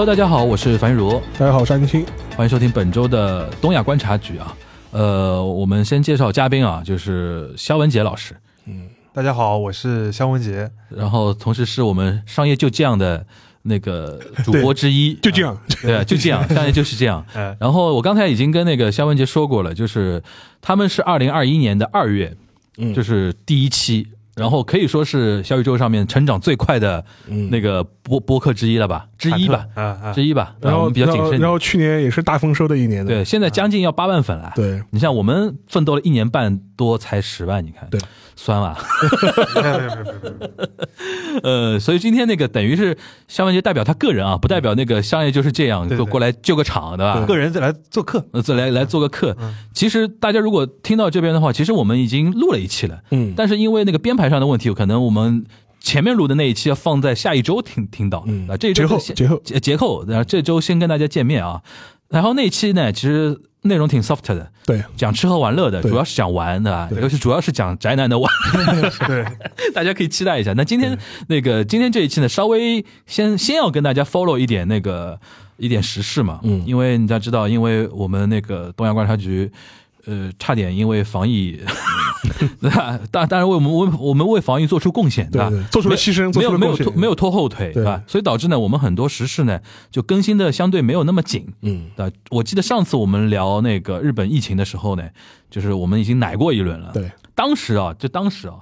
Hello，大家好，我是樊玉茹，大家好，我是安青，欢迎收听本周的东亚观察局啊。呃，我们先介绍嘉宾啊，就是肖文杰老师，嗯大家好，我是肖文杰。然后同时是我们商业就这样的那个 主播之一，就这样。啊，对啊，就这样，商业就是这样。哎，然后我刚才已经跟那个肖文杰说过了，就是他们是二零二一年的二月，嗯。就是第一期，然后可以说是小宇宙上面成长最快的嗯。那个播播客之一了吧，之一吧，啊啊，之一吧。然后我们比较谨慎。点。然后然后去年也是大丰收的一年的，对，现在将近要八万粉了。对。你像我们奋斗了一年半多才十万，你看，对，酸吧？没有没有没有没有。没有 呃，所以今天那个等于是肖文杰代表他个人啊，不代表那个商业就是这样，过过来救个场，对吧？个人再来做客，呃，再来来做个客。嗯。其实大家如果听到这边的话，其实我们已经录了一期了，嗯，但是因为那个编排上的问题，可能我们前面录的那一期要放在下一周听听到。嗯啊，这一周节后先节后节节后，然后这周先跟大家见面啊。然后那一期呢，其实内容挺 soft 的，对讲吃喝玩乐的，主要是讲玩的吧，尤其主要是讲宅男的玩。对，大家可以期待一下。那今天那个今天这一期呢，稍微先先要跟大家 follow 一点那个一点时事嘛，嗯因为大家知道，因为我们那个东亚观察局。呃，差点因为防疫，对吧？当当然为我们为我们为防疫做出贡献，对吧，做出了牺牲，没有没有拖没有拖后腿，对吧？所以导致呢，我们很多时事呢就更新的相对没有那么紧，嗯，对吧。我记得上次我们聊那个日本疫情的时候呢，就是我们已经奶过一轮了，对，当时啊，就当时啊，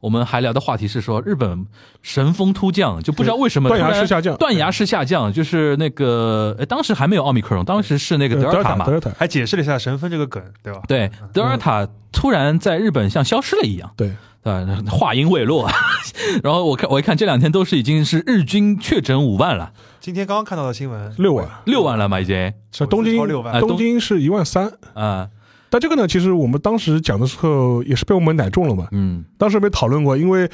我们还聊的话题是说日本神风突降，就不知道为什么断崖式下降。断崖式下降，就是那个，呃当时还没有奥密克戎，当时是那个德尔塔嘛。德，尔塔，还解释了一下神风这个梗，对吧？对，德尔塔突然在日本像消失了一样，对，呃，话音未落，然后我看我一看这两天都是已经是日均确诊五万了，今天刚刚看到的新闻，六万，六万了嘛已经，是东京六万。哎东东京是一万三。啊，但这个呢，其实我们当时讲的时候也是被我们奶中了嘛。嗯，当时没讨论过，因为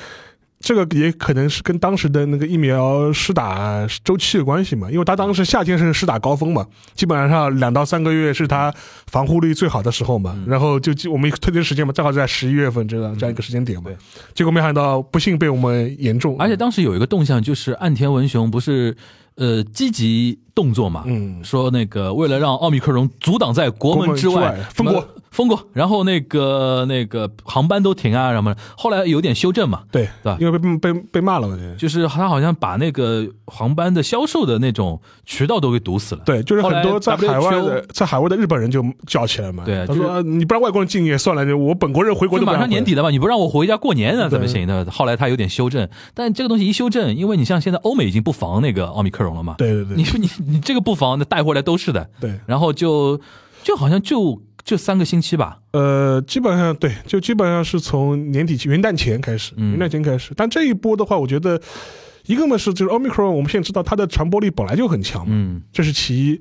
这个也可能是跟当时的那个疫苗施打周期有关系嘛。因为他当时夏天是施打高峰嘛，基本上两到三个月是他防护力最好的时候嘛。嗯然后就我们推的时间嘛，正好在十一月份这样这样一个时间点嘛。结果没想到不幸被我们严重，而且当时有一个动向就是岸田文雄不是呃积极动作嘛，嗯说那个为了让奥密克戎阻挡在国门之外封国封过，然后那个那个航班都停啊什么的，后来有点修正嘛，对对吧因为被被被骂了嘛。就是他好像把那个航班的销售的那种渠道都给堵死了。对，就是很多在海外的在海外的日本人就叫起来嘛。对就说啊你不让外国人进也算了，我本国人回国就马上年底了嘛，你不让我回家过年啊，怎么行呢？后来他有点修正，但这个东西一修正，因为你像现在欧美已经不防那个奥密克戎了嘛，对对对，你说你你这个不防，那带回来都是的，对。然后就就好像就这三个星期吧，呃，基本上对，就基本上是从年底元旦前开始，嗯元旦前开始。但这一波的话，我觉得一个嘛是就是 omicron，我们现在知道它的传播力本来就很强嘛，嗯这是其一。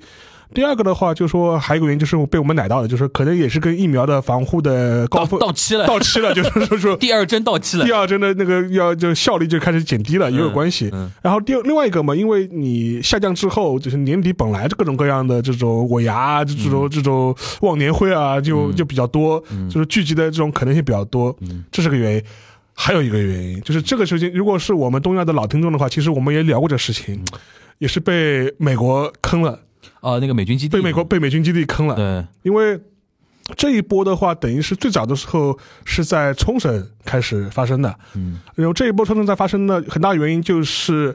第二个的话，就说还有一个原因就是被我们奶到了，就是可能也是跟疫苗的防护的高峰到期了，到期了，就是说说第二针到期了。第，二针的那个要就效率就开始减低了，也有关系。嗯然后第二另外一个嘛，因为你下降之后，就是年底本来各种各样的这种尾牙啊，这种、这种忘年会啊，就嗯。就比较多，嗯。就是聚集的这种可能性比较多，嗯。这是个原因。还有一个原因就是这个事情，如果是我们东亚的老听众的话，其实我们也聊过这事情，嗯。也是被美国坑了，啊，那个美军基地，被美国被美军基地坑了，对，因为。这一波的话，等于是最早的时候是在冲绳开始发生的，嗯。然后这一波冲绳在发生的很大原因就是，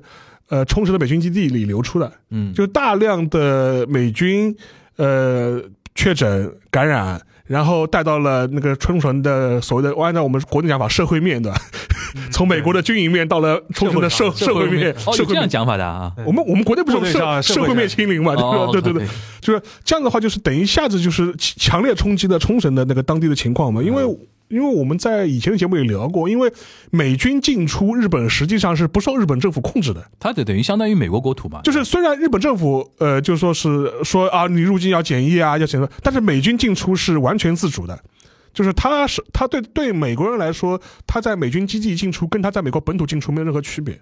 呃，冲绳的美军基地里流出的，嗯，就大量的美军，呃，确诊感染，然后带到了那个冲绳的所谓的，按照我们国内讲法，社会面的，从美国的军营面到了冲绳的社社社会面，哦，社会面。有这样讲法的啊，我们我们国内不是社社会面清零嘛？哦对对对对，就是这样的话，就是等于一下子就是强烈冲击了冲绳的那个当地的情况嘛，因为。因为我们在以前的节目也聊过，因为美军进出日本实际上是不受日本政府控制的，它就等于相当于美国国土嘛，就是虽然日本政府呃就说是说啊你入境要检疫啊要检测，但是美军进出是完全自主的。就是他是他对对美国人来说，他在美军基地进出跟他在美国本土进出没有任何区别。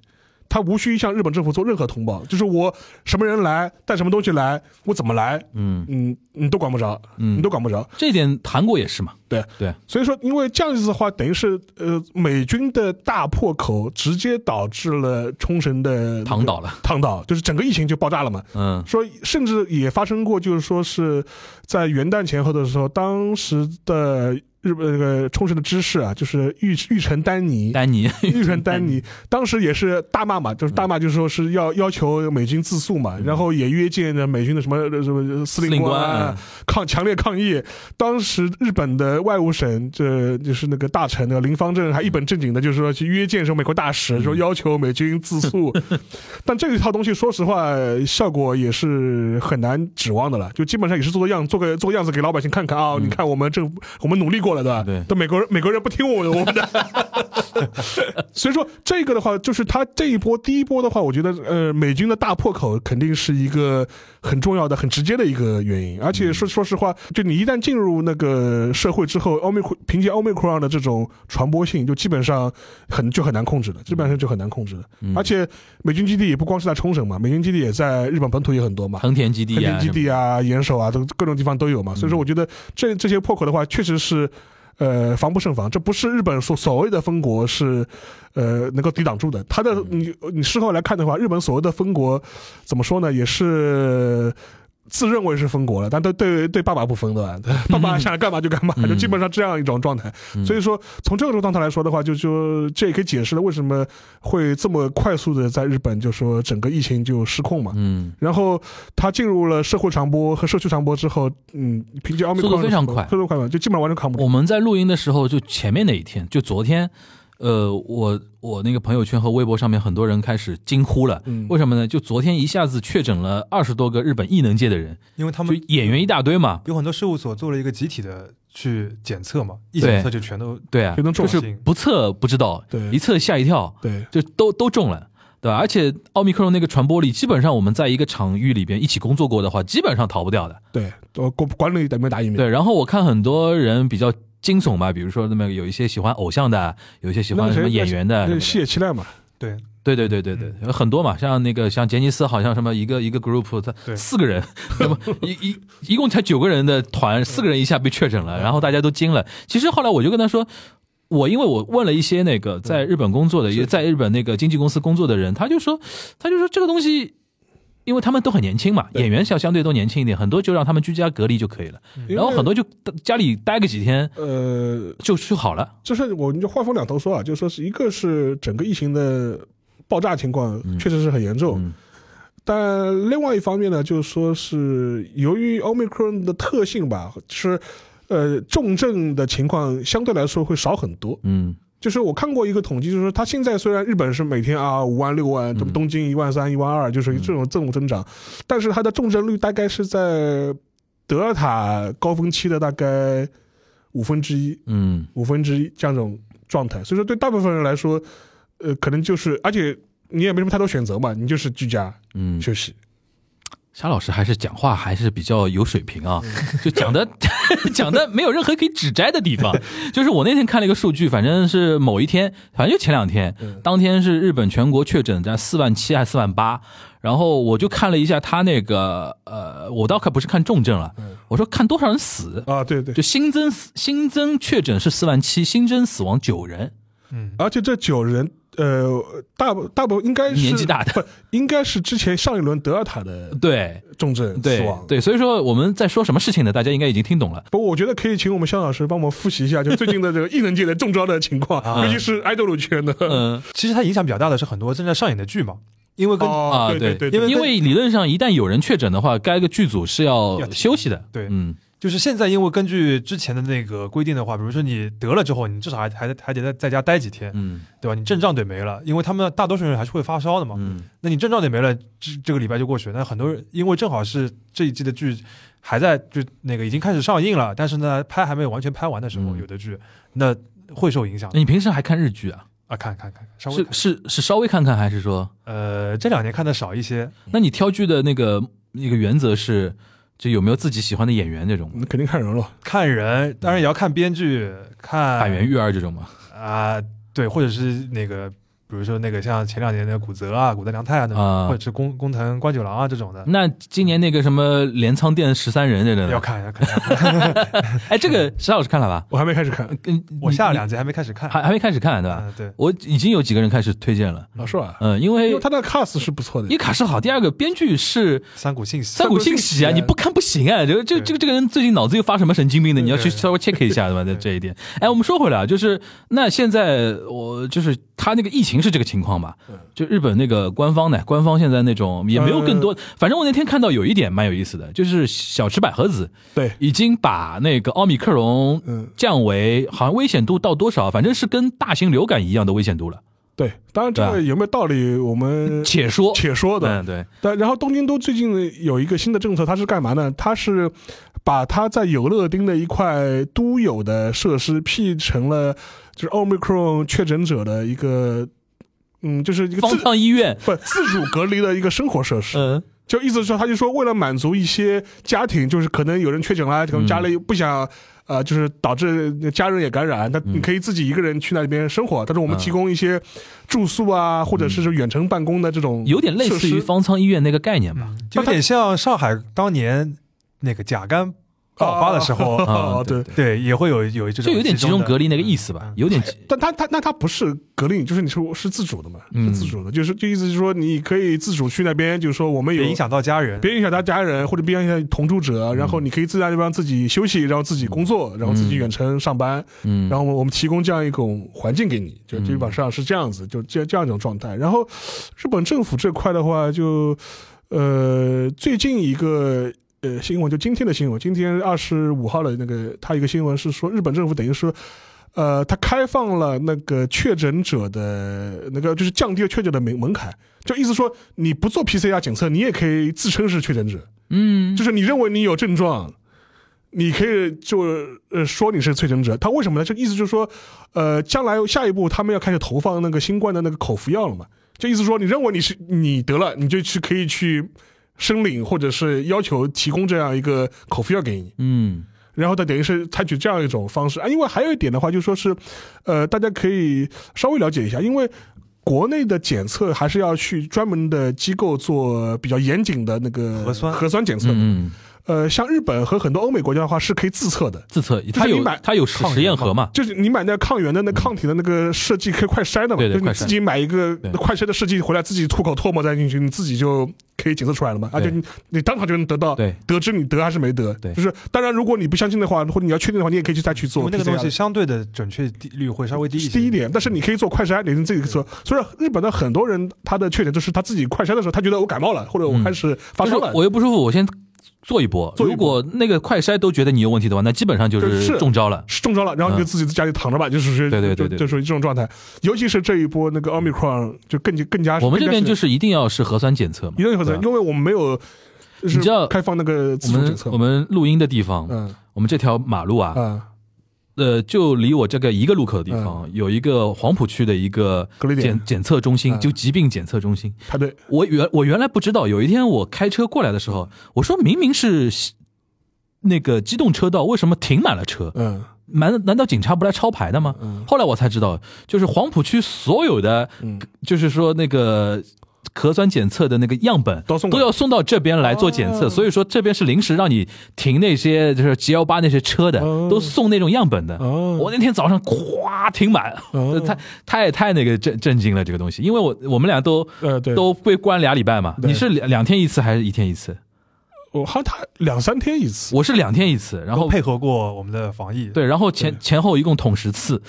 他无需向日本政府做任何通报，就是我什么人来，带什么东西来，我怎么来，嗯。嗯，你都管不着，嗯。你都管不着。这点韩国也是嘛，对。对，所以说，因为这样子的话，等于是呃，美军的大破口直接导致了冲绳的躺倒了，躺倒，就是整个疫情就爆炸了嘛。嗯。说甚至也发生过，就是说是在元旦前后的时候，当时的日本那个冲绳的知事啊，就是玉玉成丹尼。丹尼，玉成丹尼 当时也是大骂嘛，就是大骂，就是说是要要求美军自诉嘛，然后也约见了美军的什么什么司司令令官官啊，抗强烈抗议。当时日本的外务省这就是那个大臣那个林方正还一本正经的，就是说去约见什么美国大使，说要求美军自诉。但这一套东西，说实话，效果也是很难指望的了。就基本上也是做做样，做个做个样子给老百姓看看啊、你看我们政府，我们努力过了，对吧？对但美国人美国人不听我的，我们的。所以说这个的话，就是他这一波第一波的话，我觉得呃，美军的大破口肯定是一个很重要的、很直接的一个原因。而且说说实话，就你一旦进入那个社会之后，奥密克凭借奥密克戎的这种传播性，就基本上很就很难控制了，基本上就很难控制了。而且美军基地也不光是在冲绳嘛，美军基地也在日本本土也很多嘛。横田基地横啊，田基地啊、岩手啊，都各种地方都有嘛。所以说，我觉得这这些破口的话，确实是。呃，防不胜防，这不是日本所所谓的封国是，呃，能够抵挡住的。他的你你事后来看的话，日本所谓的封国，怎么说呢，也是自认为是封国了，但对对对爸爸不封的，爸爸想干嘛就干嘛，就基本上这样一种状态。所以说，从这个状态来说的话，就就这也可以解释了为什么会这么快速的在日本就说整个疫情就失控嘛。嗯，然后他进入了社会传播和社区传播之后，嗯，凭借奥密克戎速度非常快速度快嘛，就基本上完全扛不住。我们在录音的时候，就前面那一天，就昨天，呃，我我那个朋友圈和微博上面很多人开始惊呼了，嗯为什么呢？就昨天一下子确诊了二十多个日本艺能界的人，因为他们演员一大堆嘛，有很多事务所做了一个集体的去检测嘛，一检测就全都对啊，就能中就是不测不知道，对一测吓一跳，对，就都都中了。对吧？而且奥密克戎那个传播力，基本上我们在一个场域里边一起工作过的话，基本上逃不掉的。对，我管管理打没打疫苗？对，然后我看很多人比较惊悚吧，比如说那么有一些喜欢偶像的，有一些喜欢什么演员的，那是西野七濑嘛，对。对对对对对，有很多嘛，像那个像杰尼斯，好像什么一个一个 group，他四个人，那么一一一共才九个人的团，四个人一下被确诊了，然后大家都惊了。其实后来我就跟他说。我因为我问了一些那个在日本工作的，也在日本那个经纪公司工作的人，他就说，他就说这个东西，因为他们都很年轻嘛，演员相相对都年轻一点，很多就让他们居家隔离就可以了，然后很多就家里待个几天呃，就就好了。就是我们就话锋两头说啊，就说是一个是整个疫情的爆炸情况确实是很严重，嗯。但另外一方面呢，就是说是由于 Omicron 的特性吧，是呃重症的情况相对来说会少很多。嗯就是我看过一个统计，就是说它现在虽然日本是每天啊五万六万，东东京一万三一万二，就是这种这种增长，但是它的重症率大概是在德尔塔高峰期的大概五分之一，嗯五分之一这样一种状态。所以说对大部分人来说，呃，可能就是而且你也没什么太多选择嘛，你就是居家嗯，休息。沙老师还是讲话还是比较有水平啊，就讲的 讲的没有任何可以指摘的地方。就是我那天看了一个数据，反正是某一天，反正就前两天，当天是日本全国确诊在四万七还是四万八，然后我就看了一下他那个呃，我倒可不是看重症了，我说看多少人死，啊，对对就，新增新增确诊是四万七，新增死亡九人，嗯而且这九人，呃，大部大部分应该是年纪大的不应该是之前上一轮德尔塔的对重症死对亡。对，所以说我们在说什么事情呢？大家应该已经听懂了。不过我觉得可以请我们肖老师帮我们复习一下，就最近的这个 艺能界的中招的情况，尤其是爱豆路圈的。嗯其实它影响比较大的是很多正在上演的剧嘛，因为跟、啊，对对，因为因为理论上一旦有人确诊的话，该个剧组是要要休息的。对嗯就是现在因为根据之前的那个规定的话，比如说你得了之后，你至少还还得还得在在家待几天，嗯对吧？你症状得没了，因为他们大多数人还是会发烧的嘛。嗯那你症状得没了，这这个礼拜就过去了。那很多人因为正好是这一季的剧还在就那个已经开始上映了，但是呢拍还没有完全拍完的时候，嗯有的剧那会受影响那你平时还看日剧啊？啊。看看看，稍微是看是是稍微看看，还是说？呃这两年看的少一些，那你挑剧的那个那个原则是，就有没有自己喜欢的演员这种？那肯定看人了。看人当然也要看编剧，看演员育儿这种嘛？啊、对，或者是那个比如说那个像前两年的古泽啊、古泽良太啊那种，啊或者是工工藤官九郎啊这种的，那今年那个什么镰仓店十三人这个要？看要看。要看 哎，这个石老师看了吧？我还没开始看嗯，我下了两集还没开始看，还还没开始看对吧？嗯对，我已经有几个人开始推荐了。老师啊？嗯，因因为为他的 cast 是不错的一，卡是好，第二个编剧是三谷幸喜三谷幸喜啊，你不看不行啊！这个这个这个这个人最近脑子又发什么神经病的？你要去稍微 check 一下对吧？在这一点。哎，我们说回来啊，就是那现在我就是他那个疫情是这个情况吧？就日本那个官方呢，官方现在那种也没有更多，反正我那天看到有一点蛮有意思的，就是小池百合子对，已经把那个奥密克戎嗯，降为好像危险度到多少，反正是跟大型流感一样的危险度了。对，当然这个有没有道理，我们且说，且说的。嗯，对，但然后东京都最近有一个新的政策，它是干嘛呢？它是把他在有乐町的一块都有的设施辟成了就是 Omicron 确诊者的一个，嗯，就是一个方舱医院，不自主隔离的一个生活设施。嗯就意思是说，他就说为了满足一些家庭，就是可能有人确诊了，可能家里不想。呃，就是导致家人也感染，那你可以自己一个人去那边生活，但是我们嗯提供一些住宿啊，或者是说远程办公的这种有点类似于方舱医院那个概念吧。有点像上海当年那个甲肝爆发的时候，对，对，也会有有这种就有点集中隔离那个意思。吧，有点但他他那他不是隔离，就是你说是自主的嘛，是自主的，就是就意思是说你可以自主去那边，就是说我们有别影响到家人，别影响他家人或者别影响同住者，然后你可以自在地方自己休息，然后自己工作，然后自己远程上班，嗯，然后我们提供这样一种环境给你，就基本上是这样子，就这这样一种状态。然后日本政府这块的话，就呃最近一个。呃，新闻就今天的新闻，今天二十五号的那个，他一个新闻是说，日本政府等于说，呃，他开放了那个确诊者的那个，就是降低了确诊的门门槛，就意思说，你不做 PCR 检测，你也可以自称是确诊者，嗯，就是你认为你有症状，你可以就呃说你是确诊者。他为什么呢？这个意思就是说，呃，将来下一步他们要开始投放那个新冠的那个口服药了嘛？就意思说，你认为你是你得了，你就去可以去申领或者是要求提供这样一个口服药给你。嗯然后他等于是采取这样一种方式啊，因为还有一点的话，就说是，呃，大家可以稍微了解一下，因为国内的检测还是要去专门的机构做比较严谨的那个核酸核酸检测的。嗯，呃，像日本和很多欧美国家的话是可以自测的，自测，它有你买它有实实验盒嘛？就是你买那个抗原的那抗体的那个试剂可以快筛的嘛，对对就是你自己买一个快筛的试剂回来，自己吐口唾沫再进去，你自己就可以检测出来了嘛，而且你你当场就能得到对得知你得还是没得。对就是当然，如果你不相信的话，或者你要确定的话，你也可以去再去做因为那个东西相对的准确率会稍微低一些。第一点，但是你可以做快筛，你自己做。所以日本的很多人他的缺点就是他自己快筛的时候，他觉得我感冒了，或者我开始发就是烧了，我又不舒服，我先做一波。如果那个快筛都觉得你有问题的话，那基本上就就是是中招了。是中招了，然后你就自己在家里躺着吧，就属于对对对对就就属于这种状态。尤其是这一波那个奥密克戎，就更更加我们这边就是是是一定要是核酸检测嘛。一定要核酸，因为我们没有。你知道开放那个我们我们录音的地方，嗯我们这条马路啊，啊呃，就离我这个一个路口的地方，有一个黄浦区的一个检检测中心，嗯。就疾病检测中心。排队我原我原来不知道，有一天我开车过来的时候，我说明明是那个机动车道，为什么停满了车？嗯。难难道警察不来抄牌的吗？嗯。后来我才知道，就是黄浦区所有的，嗯。就是说那个核酸检测的那个样本都送都要送到这边来做检测，哦。所以说这边是临时让你停那些就是 G 幺八那些车的，哦。都送那种样本的。哦。我那天早上咵停满，哦。太太太那个震震惊了这个东西，因为我我们俩都呃对，都被关俩礼拜嘛，你是两两天一次还是一天一次？我好像他两三天一次，我是两天一次，然后配合过我们的防疫，对，然后前前后一共捅十次，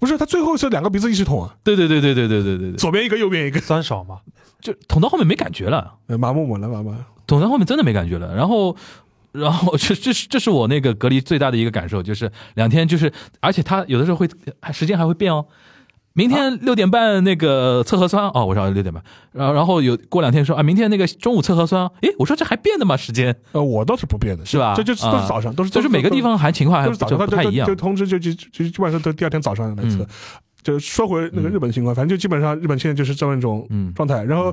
不是他最后是两个鼻子一起捅啊，对对对对对对对对对，左边一个右边一个，酸少嘛，就捅到后面没感觉了。呃麻木木了麻木。捅到后面真的没感觉了。然后，然后 这这是这是我那个隔离最大的一个感受，就是两天就是，而且他有的时候会还时间还会变哦。明天六点半那个测核酸哦，我说六点半，然后然后有过两天说啊，明天那个中午测核酸，诶，我说这还变的吗？时间呃，我倒是不变的，是吧这就都啊是早上，都是就是每个地方还情况还就都是早上，不太一样就就。通知就就就就基本上都第二天早上来测嗯。就说回那个日本的情况，反正就基本上日本现在就是这么一种嗯状态。然后，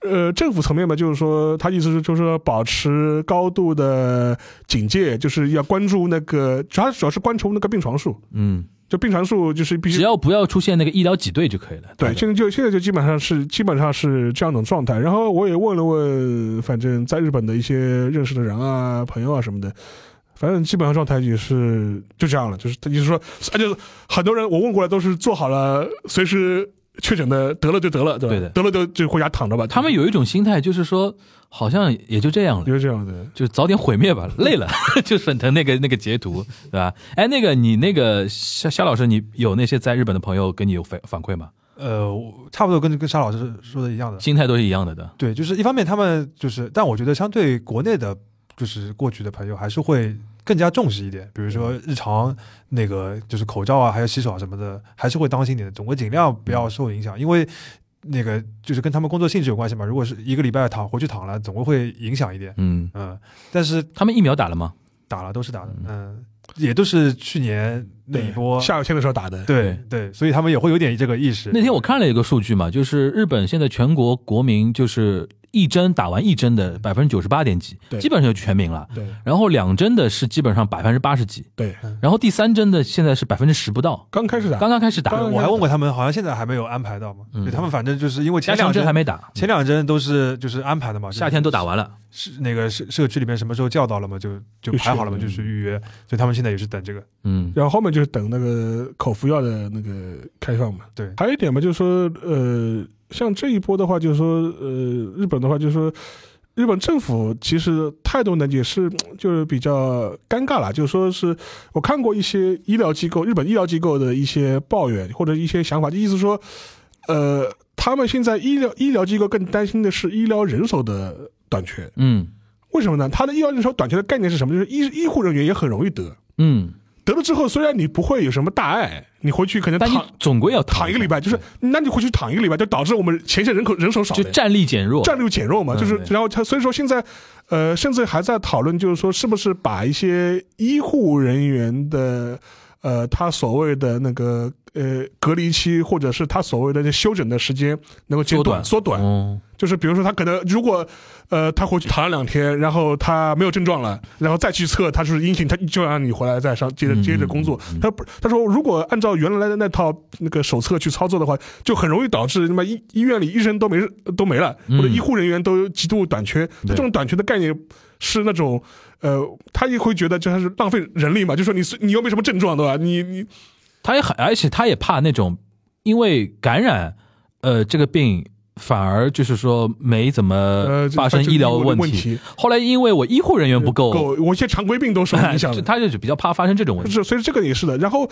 呃，政府层面嘛，就是说他意思是就是说保持高度的警戒，就是要关注那个主要主要是关注那个病床数。嗯就病床数就是必须只要不要出现那个医疗挤兑就可以了。对，现在就现在就基本上是基本上是这样一种状态。然后我也问了问，反正在日本的一些认识的人啊、朋友啊什么的，反正基本上状态也是就这样了，就是他就是说，而且很多人我问过来都是做好了随时确诊的，得了就得了，对吧？对的得了就就回家躺着吧。他们有一种心态，就是说好像也就这样了。就是这样的。就早点毁灭吧，累了 就沈腾那个那个截图，对吧？哎，那个你那个肖肖老师，你有那些在日本的朋友跟你有反反馈吗？呃，我差不多跟跟沙老师说的一样的。心态都是一样的的。对，就是一方面他们就是，但我觉得相对国内的，就是过去的朋友还是会更加重视一点，比如说日常那个就是口罩啊，还有洗手啊什么的，还是会当心点的，总会尽量不要受影响，因为那个就是跟他们工作性质有关系嘛。如果是一个礼拜躺回去躺了，总归会影响一点。嗯，嗯，但是他们疫苗打了吗？打了都是打的，嗯，也都是去年那一波。下雨天的时候打的，对对，所以他们也会有点这个意识。那天我看了一个数据嘛，就是日本现在全国国民就是一针打完一针的百分之九十八点几，基本上就全民了。对。然后两针的是基本上百分之八十几，对，然后第三针的现在是百分之十不到，刚开始打，刚刚开始打，我还问过他们，好像现在还没有安排到嘛。嗯。对他们反正就是因为前前两针针还没打，前两针都是就是安排的嘛，夏天都打完了。是那个社社区里面什么时候叫到了嘛，就就就排好了嘛，就是预约，所以他们现在也是等这个。嗯，然后后面就是等那个口服药的那个开放嘛。对，还有一点嘛，就是说，呃，像这一波的话，就是说，呃，日本的话，就是说，日本政府其实态度呢也是就是比较尴尬了，就是说是我看过一些医疗机构，日本医疗机构的一些抱怨或者一些想法，就意思说，呃，他们现在医疗医疗机构更担心的是医疗人手的短缺，嗯为什么呢？他的医疗人手短缺的概念是什么？就是医医护人员也很容易得。嗯，得了之后，虽然你不会有什么大碍，你回去可能但你躺总归要躺一个礼拜，就是那你回去躺一个礼拜，就导致我们前线人口人手少了，就战力减弱。战力减弱嘛，嗯就是对然后他所以说现在，呃，甚至还在讨论，就是说是不是把一些医护人员的，呃，他所谓的那个呃隔离期，或者是他所谓的那休整的时间能够减短。缩短，哦，就是比如说他可能如果呃他回去躺了两天，然后他没有症状了，然后再去测他是阴性，他就让你回来再上接着嗯接着工作。他不他说如果按照原来的那套那个手册去操作的话，就很容易导致那么医医院里医生都没都没了，嗯或者医护人员都极度短缺。他这种短缺的概念是那种呃，他也会觉得这还是浪费人力嘛，就说你你又没什么症状对吧？你你他也很，而且他也怕那种因为感染，呃，这个病反而就是说没怎么呃发生医疗问问题。后来因为我医护人员不够，够，我一些常规病都受影响就的。他就比较怕发生这种问题。是，所以这个也是的。然后，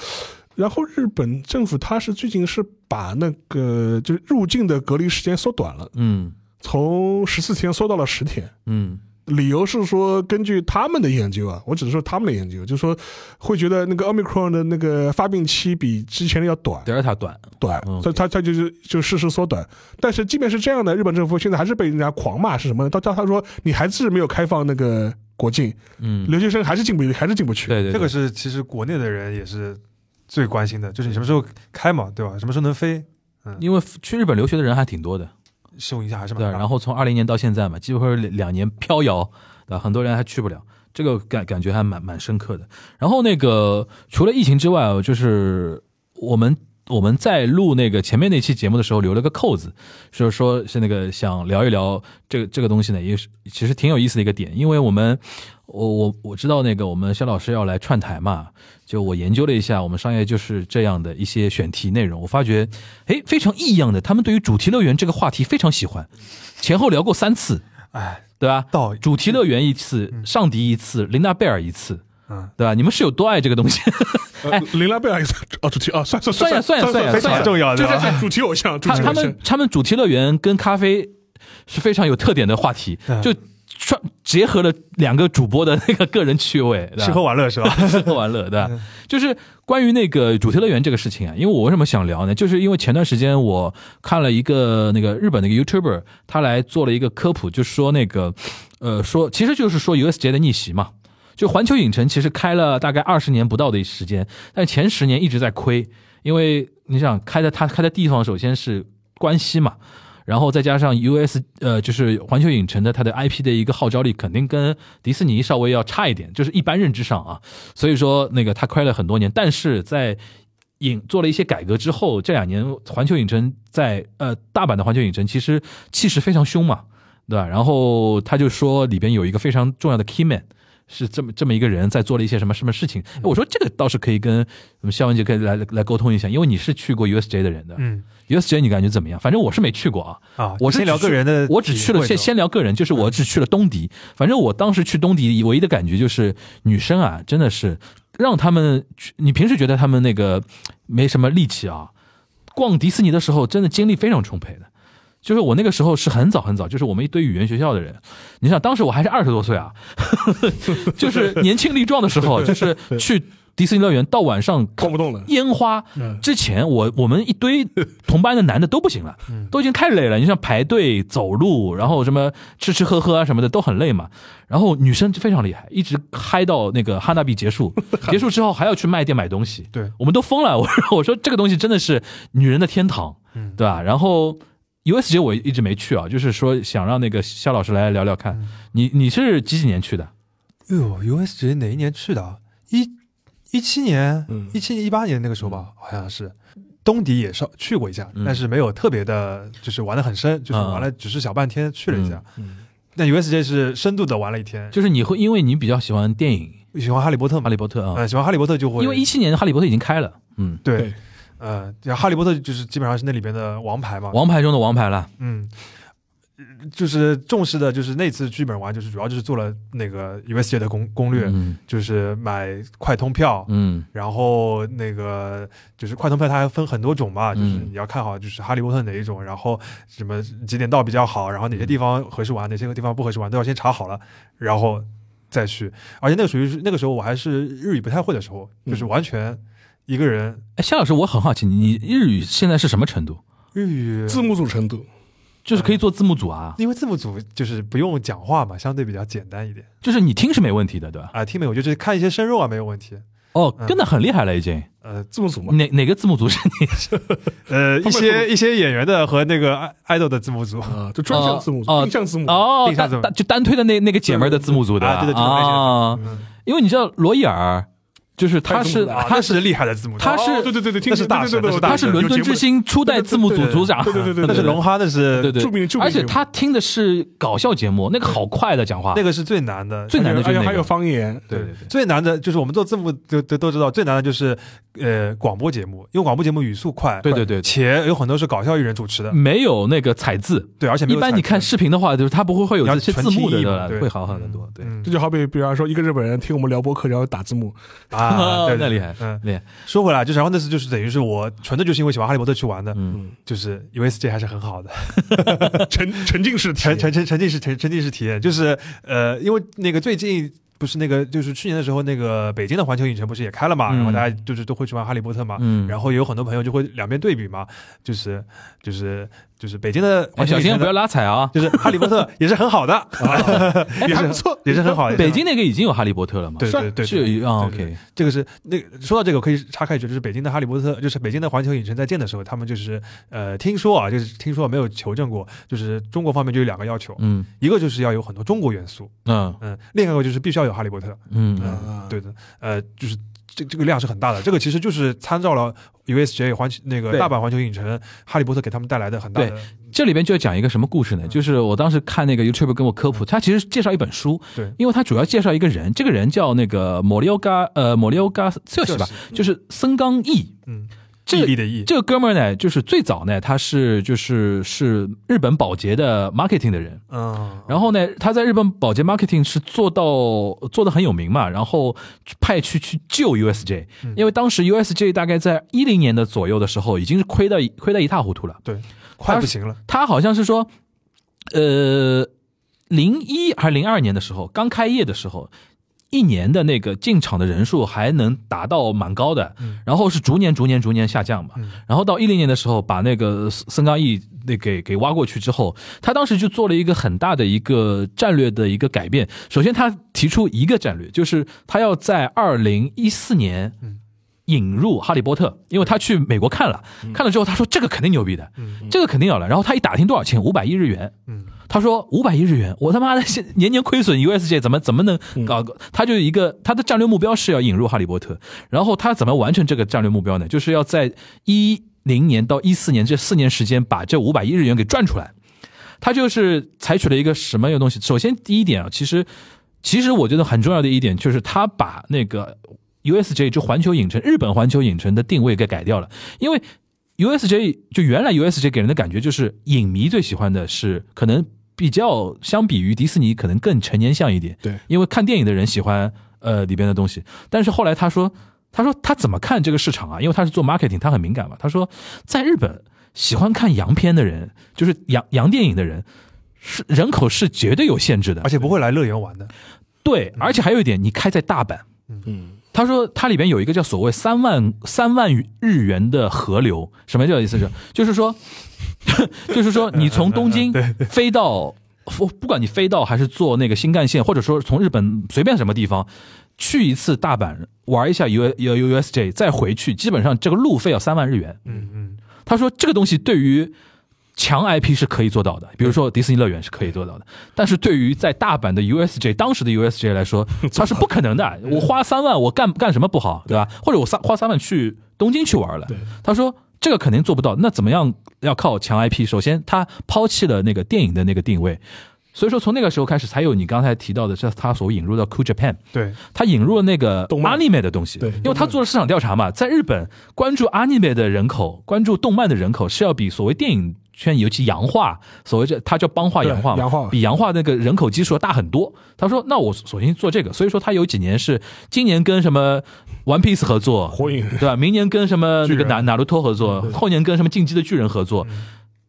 然后日本政府他是最近是把那个就是入境的隔离时间缩短了，嗯从十四天缩到了十天。嗯理由是说，根据他们的研究啊，我只是说他们的研究，就是说会觉得那个 omicron 的那个发病期比之前的要短，德尔塔短，短嗯，所以他他就是就事实缩短。但是即便是这样的，日本政府现在还是被人家狂骂是什么呢？到到他说你还是没有开放那个国境，嗯，留学生还是进不还是进不去。对对，对这个是其实国内的人也是最关心的，就是你什么时候开嘛，对吧？什么时候能飞？嗯因为去日本留学的人还挺多的，受影响还是蛮对，大。然后从二零年到现在嘛，几乎是两两年飘摇，对吧？很多人还去不了，这个感感觉还蛮蛮深刻的。然后那个除了疫情之外哦，就是我们我们在录那个前面那期节目的时候留了个扣子，就是说是那个想聊一聊这个这个东西呢，也是其实挺有意思的一个点，因为我们我我我知道那个我们肖老师要来串台嘛，就我研究了一下我们商业就是这样的一些选题内容，我发觉哎非常异样的，他们对于主题乐园这个话题非常喜欢，前后聊过三次，哎，对吧？到主题乐园一次，上迪一次，琳娜贝尔一次，嗯，对吧？你们是有多爱这个东西？呃，林拉贝尔也算哦，主题啊，算算算呀算呀算呀非算呀常重要就是对吧主题偶像，主他们他们主题乐园跟咖啡是非常有特点的话题，嗯就串结合了两个主播的那个个人趣味，对吃喝玩乐是吧？吃喝玩乐，对？就是关于那个主题乐园这个事情啊，因为我为什么想聊呢？就是因为前段时间我看了一个那个日本的一个 YouTuber，他来做了一个科普，就说那个呃说，其实就是说 USJ 的逆袭嘛。就环球影城其实开了大概二十年不到的时间，但前十年一直在亏，因为你想开的它开的地方首先是关西嘛，然后再加上 US 呃就是环球影城的它的 IP 的一个号召力肯定跟迪士尼稍微要差一点，就是一般认知上啊，所以说那个它亏了很多年，但是在影做了一些改革之后，这两年环球影城在呃大阪的环球影城其实气势非常凶嘛，对吧？然后他就说里边有一个非常重要的 key man。是这么这么一个人在做了一些什么什么事情？哎我说这个倒是可以跟我们肖文杰可以来来沟通一下，因为你是去过 USJ 的人的、嗯 USJ 你感觉怎么样？反正我是没去过啊，啊，我是先聊个人的，我只去了先先聊个人，就是我只去了东迪。反正我当时去东迪，唯一的感觉就是女生啊，真的是让他们去，你平时觉得他们那个没什么力气啊，逛迪士尼的时候真的精力非常充沛的。就是我那个时候是很早很早，就是我们一堆语言学校的人，你想当时我还是二十多岁啊，就是年轻力壮的时候，就是去迪士尼乐园到晚上逛不动了。烟花嗯之前，我我们一堆同班的男的都不行了，都已经太累了。你像排队、走路，然后什么吃吃喝喝啊什么的都很累嘛。然后女生就非常厉害，一直嗨到那个哈纳比结束，结束之后还要去卖店买东西。对我们都疯了。我说我说这个东西真的是女人的天堂，嗯对吧？然后 USJ 我一直没去啊，就是说想让那个肖老师来聊聊看。嗯你你是几几年去的？哎呦，USJ 哪一年去的啊？一一七年嗯，一七年、一八年那个时候吧，好像是。东迪也是去过一下，嗯但是没有特别的，就是玩的很深，就是玩了只是小半天去了一下。嗯那 USJ 是深度的玩了一天，就是你会因为你比较喜欢电影喜欢哈利波特《嘛哈？利波特》啊，呃，喜欢哈利波特就会因为一七年《哈利波特》已经开了，嗯，对对，呃，哈利波特就是基本上是那里边的王牌嘛。王牌中的王牌了。嗯，就是重视的，就是那次剧本玩，就是主要就是做了那个 USJ 的攻攻略，嗯就是买快通票，嗯然后那个就是快通票，它还分很多种嘛，就是嗯你要看好就是哈利波特哪一种，然后什么几点到比较好，然后哪些地方合适玩，哪些地方不合适玩，都要先查好了，然后再去。而且那个属于是那个时候我还是日语不太会的时候，就是嗯完全一个人。哎，夏老师，我很好奇，你日语现在是什么程度？日语。字幕组程度，就是可以做字幕组啊，因为字幕组就是不用讲话嘛，相对比较简单一点。就是你听是没问题的，对吧？啊，听没有就是看一些生肉啊没有问题。哦，嗯。跟的很厉害了已经。呃字幕组嘛，哪哪个字幕组是你？呃，一些一些演员的和那个爱爱豆的字幕组，啊，就专项字幕哦组、定向字幕，哦，定下字幕单单就单推的那那个姐们儿的字幕组的啊对对对那些啊，嗯。因为你知道罗伊尔，就是他是啊，他是厉害的字幕组，他是哦对对对对，听那是大神对对对对那是大他是伦敦之星初代字幕组组长，对对对那是龙哈，那是对对，著名著名而且他听的是搞笑节目，那个好快的讲话，那个是最难的，最难的就是那个还有方言，对对对，最难的就是我们做字幕都都都知道，最难的就是呃广播节目，因为广播节目语速快，对对对，且有很多是搞笑艺人主持的，没有那个彩字。对，而且一般你看视频的话，就是他不会会有这些字幕的，会好很多。对，嗯这就好比，比方说一个日本人听我们聊播客，然后打字幕，啊，对，对那厉害嗯，厉害。说回来，就是然后那次就是等于是我纯粹就是因为喜欢哈利波特去玩的，嗯，嗯，就是 USJ 还是很好的，沉沉浸式沉沉沉沉浸式沉沉浸式体验，就是呃，因为那个最近。不是那个，就是去年的时候，那个北京的环球影城不是也开了嘛？嗯然后大家就是都会去玩哈利波特嘛。嗯然后有很多朋友就会两边对比嘛，就是就是就是北京的哎，小心不要拉踩啊！就是哈利波特也是很好的，也是不错，也是很好。也是很北京那个已经有哈利波特了嘛？对对对对是啊对对，OK，这个是那个说到这个可以插开一句，就是北京的哈利波特，就是北京的环球影城在建的时候，他们就是呃听说啊，就是听说没有求证过，就是中国方面就有两个要求，嗯一个就是要有很多中国元素，嗯嗯，另一个就是必须要有哈利波特，嗯嗯啊对的，呃，就是这这个量是很大的，这个其实就是参照了 USJ 环球那个大阪环球影城哈利波特给他们带来的很大的，这里边就要讲一个什么故事呢？就是我当时看那个 YouTube 跟我科普，他其实介绍一本书，对，因为他主要介绍一个人，这个人叫那个莫里欧嘎呃莫里欧嘎瑟西吧，就是森冈义。嗯，这个毅力的毅，这个哥们儿呢，就是最早呢，他是就是是日本保洁的 marketing 的人，嗯，然后呢，他在日本保洁 marketing 是做到做的很有名嘛，然后派去去救 USJ，嗯。因为当时 USJ 大概在一零年的左右的时候，已经是亏到亏得一塌糊涂了。对，快不行了，他好像是说，呃，零一还是零二年的时候，刚开业的时候，一年的那个进场的人数还能达到蛮高的，嗯然后是逐年逐年逐年下降嘛。嗯然后到一零年的时候，把那个森森冈义那给给挖过去之后，他当时就做了一个很大的一个战略的一个改变。首先，他提出一个战略，就是他要在二零一四年嗯。引入《哈利波特》，因为他去美国看了，看了之后他说这个肯定牛逼的，嗯这个肯定要了。然后他一打听多少钱，五百亿日元，嗯他说五百亿日元，我他妈的现年年亏损，USJ 怎么怎么能搞？他就一个他的战略目标是要引入哈利波特，然后他怎么完成这个战略目标呢？就是要在一零年到一四年这四年时间把这五百亿日元给赚出来。他就是采取了一个什么样的东西？首先第一点啊，其实其实我觉得很重要的一点就是他把那个 USJ 就环球影城日本环球影城的定位给改掉了，因为 USJ 就原来 USJ 给人的感觉就是影迷最喜欢的是可能比较相比于迪士尼可能更成年向一点，对因为看电影的人喜欢呃里边的东西，但是后来他说他说他怎么看这个市场啊？因为他是做 marketing，他很敏感嘛。他说在日本喜欢看洋片的人，就是洋洋电影的人。是人口是绝对有限制的而，且不会来乐园玩的。对，而且还有一点，你开在大阪，嗯，他说它里边有一个叫所谓三万三万日元的河流，什么叫意思是？就是说，就是说你从东京 飞到，不不管你飞到还是坐那个新干线，或者说从日本随便什么地方去一次大阪玩一下 U U U S J，再回去，基本上这个路费要三万日元。嗯嗯，他说这个东西对于强 IP 是可以做到的，比如说迪士尼乐园是可以做到的，但是对于在大阪的 USJ 当时的 USJ 来说，它是不可能的。我花三万，我干干什么不好，对吧？或者我三花三万去东京去玩了，他说这个肯定做不到。那怎么样要靠强 IP？首先，他抛弃了那个电影的那个定位。所以说，从那个时候开始，才有你刚才提到的，这他所引入的 Cool Japan，对，他引入了那个 anime 的东西，对因为他做了市场调查嘛，在日本关注 anime 的人口，关注动漫的人口是要比所谓电影圈，尤其洋化，所谓这他叫邦化洋化嘛，洋化比洋化那个人口基数要大很多。他说，那我首先做这个，所以说他有几年是今年跟什么 One Piece 合作，火影对吧？明年跟什么那个哪哪路托合作，后年跟什么进击的巨人合作。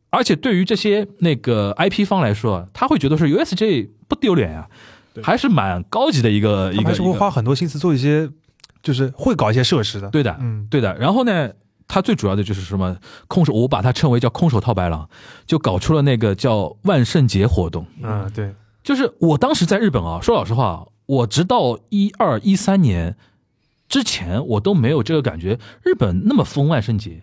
而且对于这些那个 IP 方来说，他会觉得说 USJ 不丢脸呀、对还是蛮高级的一个一个。还是会花很多心思做一些，就是会搞一些设施的。对的，嗯，对的。然后呢，他最主要的就是什么空手，我把它称为叫空手套白狼，就搞出了那个叫万圣节活动。嗯，对，就是我当时在日本啊，说老实话，我直到一二一三年之前，我都没有这个感觉，日本那么疯万圣节。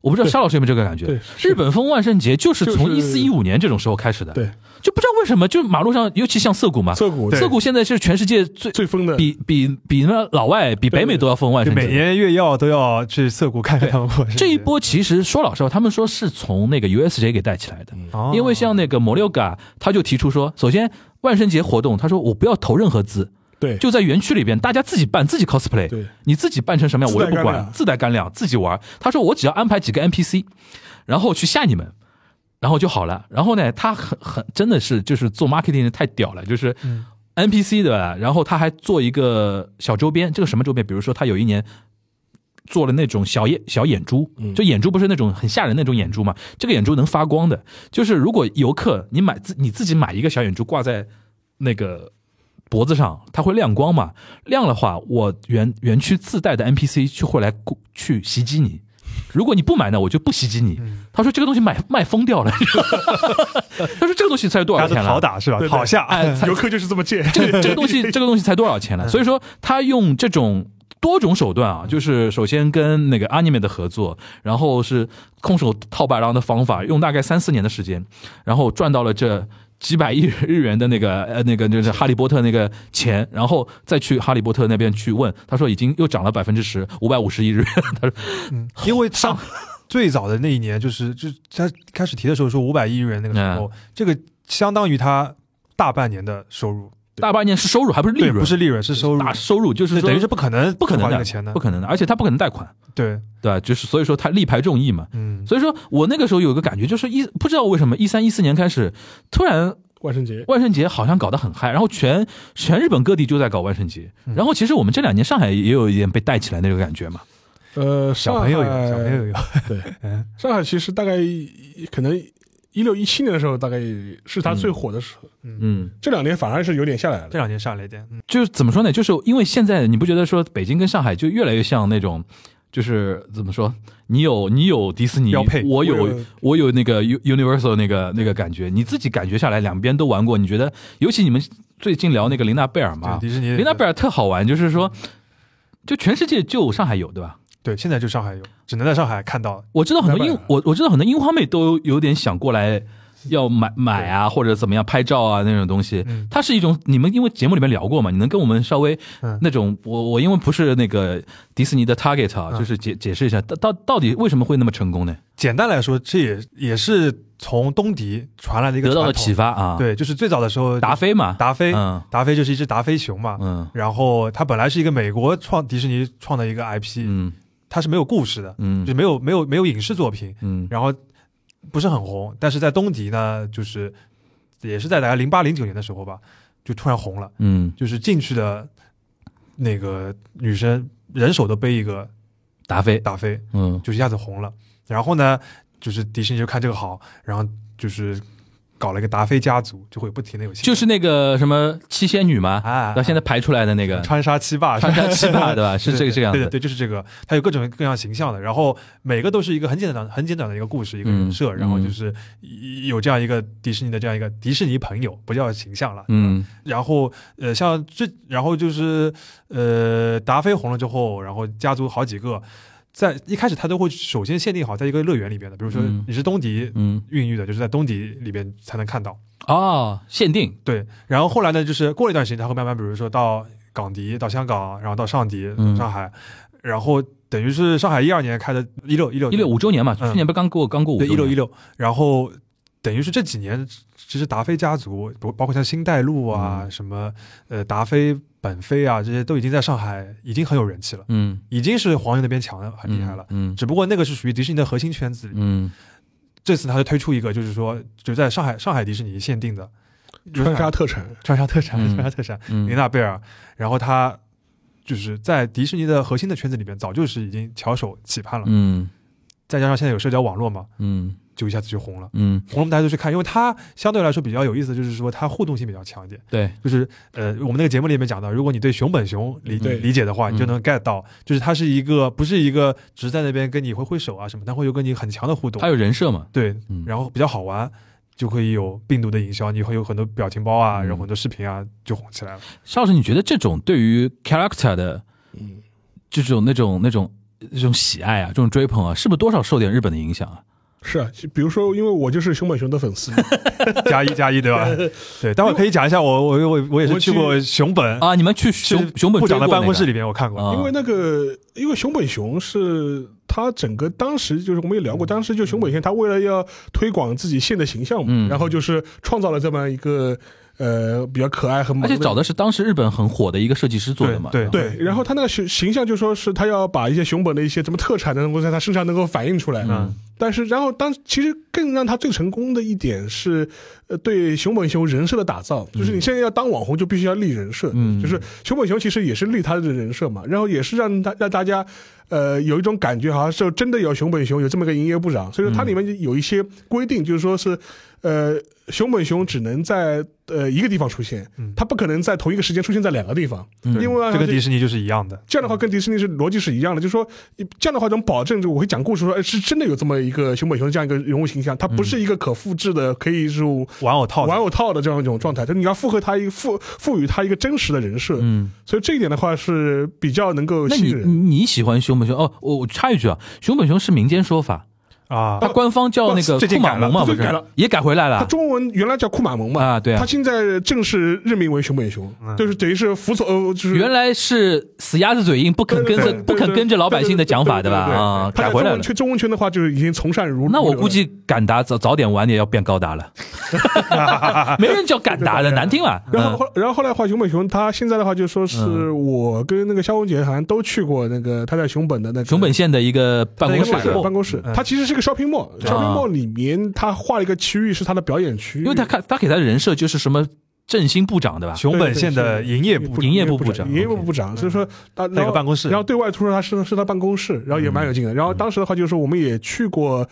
我不知道沙老师有没有这个感觉？日本封万圣节就是从就是一四一五年这种时候开始的，对，就不知道为什么，就马路上，尤其像涩谷嘛，涩谷涩谷现在是全世界最最疯的，比比比那老外比北美都要疯万圣节，每年月曜都要去涩谷看看他们过。这一波其实说老实话，他们说是从那个 USJ 给带起来的，哦，因为像那个摩六嘎，他就提出说，首先万圣节活动，他说我不要投任何资，对，就在园区里边，大家自己办，自己 cosplay，对你自己办成什么样我也不管，自带干粮，自己玩。他说我只要安排几个 NPC，然后去吓你们。然后就好了。然后呢，他很很真的是就是做 marketing 的太屌了，就是嗯 NPC 对吧？然后他还做一个小周边，这个什么周边？比如说他有一年做了那种小眼小眼珠，嗯就眼珠不是那种很吓人那种眼珠嘛？这个眼珠能发光的，就是如果游客你买自你自己买一个小眼珠挂在那个脖子上，它会亮光嘛？亮的话，我园园区自带的 NPC 就会来攻去袭击你。如果你不买呢，我就不袭击你。嗯他说这个东西卖卖疯掉了。他说这个东西才多少钱了？好打是吧？对对讨下，哎，游客就是这么贱，这个这个东西，这个东西才多少钱嗯呢？所以说他用这种多种手段啊，就是首先跟那个 anime 的合作，然后是空手套白狼的方法，用大概三四年的时间，然后赚到了这。几百亿日元的那个呃那个就是哈利波特那个钱，然后再去哈利波特那边去问，他说已经又涨了百分之十，五百五十亿日元。他说嗯，因为上最早的那一年，就是就他开始提的时候说五百亿日元那个时嗯候，这个相当于他大半年的收入，大半年是收入还不是利，润，不是利润，是收入，大收入，就是等于是不可能不可能的钱的。不，可能的，而且他不可能贷款，对，对？就是所以说他力排众议嘛，嗯，所以说我那个时候有个感觉，就是一不知道为什么一三一四年开始，突然万圣节万圣节好像搞得很嗨，然后全全日本各地就在搞万圣节，嗯。然后其实我们这两年上海也有一点被带起来那个感觉嘛，呃，小朋友有，小朋友有，对，嗯，上海其实大概可能一六一七年的时候，大概是它最火的时候。嗯，这两年反而是有点下来了这。两年下来一点，嗯就是怎么说呢？就是因为现在你不觉得说北京跟上海就越来越像那种。就是怎么说，你有你有迪士尼标配，我有我有我有那个 U Universal 那个那个感觉，你自己感觉下来，两边都玩过，你觉得？尤其你们最近聊那个琳娜贝尔嘛，对迪士尼，琳娜贝尔特好玩，就是说，就全世界就上海有，对吧？对，现在就上海有，只能在上海看到，我知道很多樱我我知道很多樱花妹都有点想过来要买买啊，或者怎么样拍照啊那种东西嗯，它是一种你们因为节目里面聊过嘛，你能跟我们稍微嗯那种我我因为不是那个迪士尼的 target 啊，嗯就是解解释一下到到到底为什么会那么成功呢？简单来说，这也也是从东迪传来的一个得到的启发啊，，对，就是最早的时候，达菲嘛，达菲，嗯达菲就是一只达菲熊嘛。嗯然后它本来是一个美国创迪士尼创的一个 IP，、嗯它是没有故事的，嗯就没有没有没有影视作品，嗯然后不是很红。但是在东迪呢，就是也是在大概零八零九年的时候吧，就突然红了。嗯，就是进去的那个女生人手都背一个达菲，达菲，嗯就一下子红了。然后呢，就是迪士尼就看这个好，然后就是搞了一个达菲家族，就会不停的有新就是那个什么七仙女嘛，啊，到现在排出来的那个？穿纱七霸，穿山七霸对吧？是这个这样子，对对对，就是这个，它有各种各样形象的，然后每个都是一个很简单、很简短的一个故事，一个人设，嗯。然后就是有这样一个迪士尼的这样一个迪士尼朋友，不叫形象了，嗯。然后呃，像这，然后就是呃，达菲红了之后，然后家族好几个，在一开始他都会首先限定好在一个乐园里边的，比如说嗯。你是东迪嗯。孕育的，就是在东迪里边才能看到。哦，限定，对，然后后来呢，就是过了一段时间，他会慢慢，比如说到港迪，到香港，然后到上迪、嗯上海，然后等于是上海一二年开的，一六一六一六五周年嘛，去嗯年不是刚过刚过五对一六一六，然后等于是这几年，其实达菲家族，包包括像新带路啊，嗯。什么呃达菲、本菲啊，这些都已经在上海已经很有人气了，嗯。已经是黄牛那边抢的很厉害了。嗯只不过那个是属于迪士尼的核心圈子里，嗯。这次他就推出一个，就是说就在上海上海迪士尼限定的川沙特产，川沙特产，嗯川沙特产，嗯。琳娜贝尔，然后他就是在迪士尼的核心的圈子里面，早就是已经翘首企盼了，嗯。再加上现在有社交网络嘛，嗯就一下子就红了。嗯，红了大家就去看，因为它相对来说比较有意思，就是说它互动性比较强一点。对，就是呃，我们那个节目里面讲到，如果你对熊本熊理对理解的话，嗯你就能 get 到，就是它是一个不是一个只是在那边跟你挥挥手啊什么，它会有跟你很强的互动它。有人设嘛，对，嗯然后比较好玩，就可以有病毒的营销，你会有很多表情包啊，嗯然后很多视频啊，就红起来了。邵老师，你觉得这种对于 character 的嗯，这种那种那种那种喜爱啊，这种追捧啊，是不是多少受点日本的影响啊？是啊，比如说，因为我就是熊本熊的粉丝，加一加一，对吧？对，待会儿可以讲一下，我我我我也是去去过熊本，啊，你们去熊熊本部长的办公室里面我看过。啊。因为那个，因为熊本熊是他整个当时就是我们也聊过，当时就熊本县他为了要推广自己县的形象嘛，嗯。然后就是创造了这么一个呃比较可爱和萌而且找的是当时日本很火的一个设计师做的嘛，对对，然后他那个形形象就说是他要把一些熊本的一些什么特产能够在他身上能够反映出来，嗯但是然后当其实更让他最成功的一点是，呃，对熊本熊人设的打造，就是你现在要当网红就必须要立人设，嗯。就是熊本熊其实也是立他的人设嘛，然后也是让他让大家。呃，有一种感觉，好像是真的有熊本熊有这么个营业部长，所以说它里面有一些规定，就是说是，呃，熊本熊只能在呃一个地方出现，嗯。它不可能在同一个时间出现在两个地方，嗯因为这跟迪士尼就是一样的。这样的话跟迪士尼是逻辑是一样的，就是说这样的话能保证，就我会讲故事说，哎，是真的有这么一个熊本熊这样一个人物形象，它不是一个可复制的，可以是玩偶套玩偶套的这样一种状态，就你要复合他一个赋赋予他一个真实的人设，嗯，所以这一点的话是比较能够吸引人。你喜欢熊本熊？哦，我我插一句啊，熊本熊是民间说法，啊。他，官方叫那个库马蒙嘛，不是？也改回来了。他中文原来叫库马蒙嘛，啊？对啊。它，现在正式任命为熊本熊，嗯。就是等于是服从，呃，就是原来是死鸭子嘴硬，不肯跟着不肯跟着老百姓的讲法，对吧？啊，改回来了。在中文圈中文圈的话，就是已经从善如流那我估计敢达早早点晚点要变高达了，没人叫敢达的，难听了。嗯然后后，然后后来的话，熊本熊他现在的话就说是嗯。我跟那个肖红杰好像都去过那个他在熊本的那个熊本县的一个办公室。办公室。嗯，他其实是个 shopping mall，shopping 啊。mall 里面他画了一个区域是他的表演区域，因为他看他给他的人设就是什么振兴部长对吧？熊本县的营业部营业部部长营业部部长，所以说他那个办公室然后对外突说他是是他办公室，然后也蛮有劲的。然后当时的话就是我们也去过，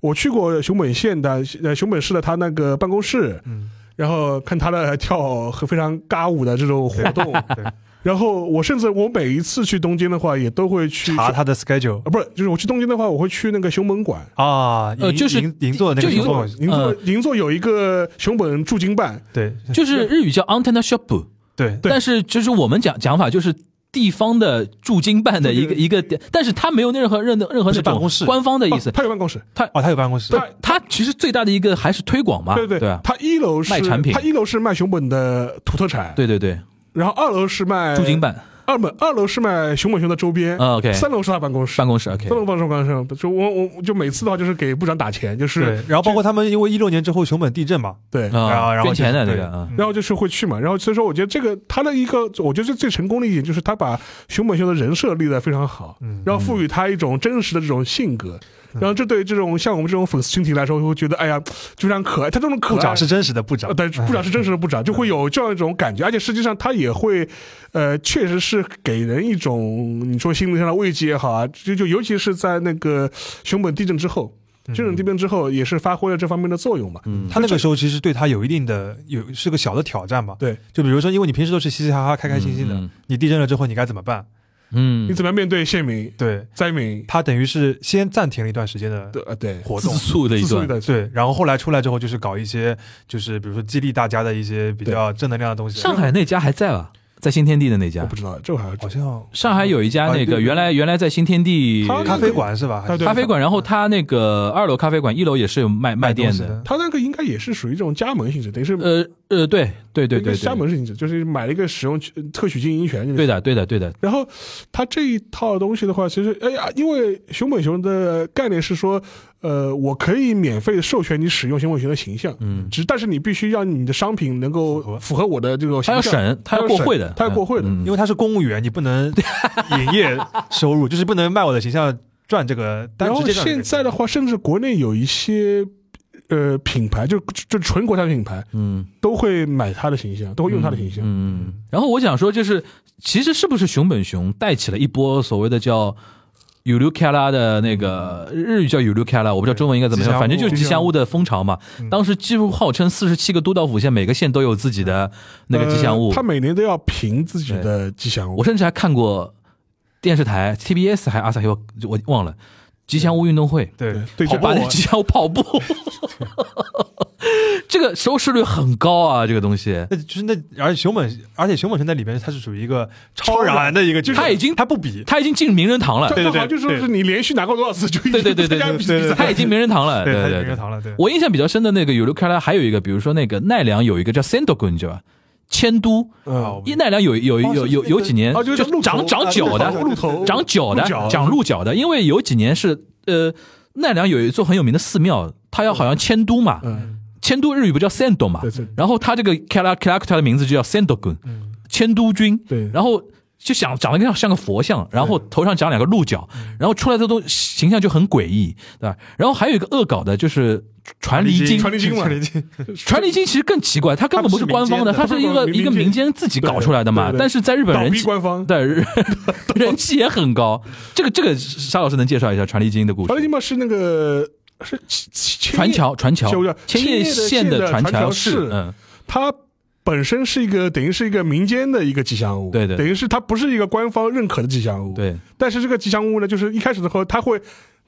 我去过熊本县的呃熊本市的他那个办公室，嗯，然后看他的跳和非常尬舞的这种活动，对，然后我甚至我每一次去东京的话，也都会去查他的 schedule 啊，不是，就是我去东京的话，我会去那个熊本馆。啊，呃就是银银座的那个熊本银座呃银座有一个熊本驻京办，对。就是日语叫 antenna shop，对。对。但是就是我们讲讲法就是地方的驻京办的一个一个点，但是他没有任何任何任何不是那种办公室。官方的意思。哦，他有办公室，他哦，他有办公室，他他其实最大的一个还是推广嘛，对对对啊，他一楼是卖产品。他一楼是卖熊本的土特产，对对对，然后二楼是卖驻京，办。二本二楼是卖熊本熊的周边，啊，OK，三楼是他办公室，办公室 OK，三楼办公室，办公室。就我我就每次的话就是给部长打钱，就是对，然后包括他们因为一六年之后熊本地震嘛，对。然后啊，然后捐钱的那个啊，然后就是会去嘛，然后所以说，我觉得这个他的一个，我觉得最成功的一点就是他把熊本熊的人设立得非常好，嗯。然后赋予他一种真实的这种性格，然后这对这种像我们这种粉丝群体来说，会觉得哎呀，就非常可爱。他这种可爱部长是真实的部长呃，，对，部长是真实的部长，就会有这样一种感觉，而且实际上他也会，呃，确实是给人一种你说心灵上的慰藉也好啊，就就尤其是在那个熊本地震之后，这种地震之后也是发挥了这方面的作用嘛。嗯，他那个时候其实对他有一定的有是个小的挑战嘛，对，就比如说因为你平时都是嘻嘻哈哈、开开心心的，嗯你地震了之后你该怎么办？嗯你，怎么样面对县民、对灾民？他等于是先暂停了一段时间的对，呃，对，活动自。述的一段，自述的对，然后后来出来之后，就是搞一些，就是比如说激励大家的一些比较正能量的东西。上海那家还在吧？在新天地的那家我不，知道，这我还好像上海有一家那个原来原来在新天地咖啡馆是吧？咖啡馆，然后他那个二楼咖啡馆，一楼也是有卖卖店的。他那个应该也是属于这种加盟性质，等于是呃呃，对对对对应该是加对，盟性质，就是买了一个使用特许经营权。对的对的对的，然后它这一套东西的话，其实哎呀，因为熊本熊的概念是说，呃，我可以免费授权你使用熊本熊的形象，嗯，只但是你必须让你的商品能够符合我的这个他要形象，审，他要过会的，他要过会的嗯因为他是公务员，你不能 营业收入，就是不能卖我的形象赚这个。单然后现在的话，甚至国内有一些呃品牌，就就纯国产品牌，嗯，都会买它的形象，都会用它的形象。嗯，嗯然后我想说，就是其实是不是熊本熊带起了一波所谓的叫。有流开拉的那个日语叫有流开拉，我不知道中文应该怎么样，吉祥物反正就是吉祥物的风潮嘛。嗯当时几乎号称四十七个都道府县，每个县都有自己的那个吉祥物呃。他每年都要评自己的吉祥物我。甚至还看过电视台 TBS 还阿萨希，我我忘了吉祥物运动会，对对，跑步那个 吉祥物跑步，这个收视率很高啊，这个东西。那就是那，而且熊本，而且熊本城在里边，它是属于一个超然的一个就是，他已经他不比，他已经进名人堂了，对对对就是你连续拿过多少次就已经对对对对他已经名人堂了。对，对对对。名人堂了，对。我印象比较深的那个有流开拉，还有一个，比如说那个奈良有一个叫 Sendogun，你知道吧？千都，嗯，一奈良有有有有有几年哦就长长角的，鹿头长角的长鹿角的，因为有几年是呃奈良有一座很有名的寺庙，它要好像迁都嘛，嗯，迁都日语不叫 Sendo 嘛。然后它这个 Kara Character 的名字就叫 Sendogun，嗯。迁都君，对。然后就想长得像像个佛像，然后头上长两个鹿角，然后出来的都形象就很诡异，对吧？然后还有一个恶搞的，就是传离经，传离经嘛传离经，传离经其实更奇怪，它根本不是官方的，它是是一个一个民间自己搞出来的嘛但是在日本人气官方。对人 人气也很高。这个这个沙老师能介绍一下传离经的故事？传离经嘛是那个是千传，桥传桥千叶县的传传桥市市，嗯，它本身是一个等于是一个民间的一个吉祥物，对对等于是它不是一个官方认可的吉祥物，。对，但是这个吉祥物呢，就是一开始的时候，它会。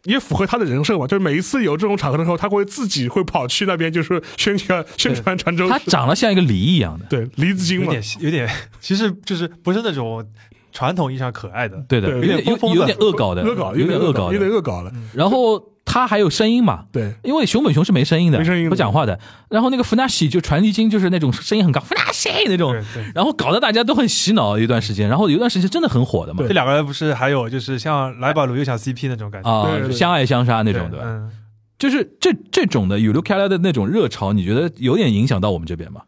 也符合他的人设嘛，就是每一次有这种场合的时候，他会自己会跑去那边，就是宣传 宣传泉州市。它长得像一个梨一样的。对梨子精嘛，有点有点，其实就是不是那种传统意义上可爱的，对的，有点有有点疯疯的有点恶搞的，恶搞，有点恶搞，有点。恶搞了。然后他还有声音嘛，对，因为熊本熊是没声音的，没声音不讲话的。然后那个弗纳西就传递经就是那种声音很高，弗纳西那种。然后搞得大家都很洗脑一段时间。然后有一段时间真的很火的嘛，这两个人不是还有就是像来吧鲁又想 CP 那种感觉相爱相杀那那种对吧？嗯，就是这这种的有流开来的那种热潮，你觉得有点影响到我们这边吗？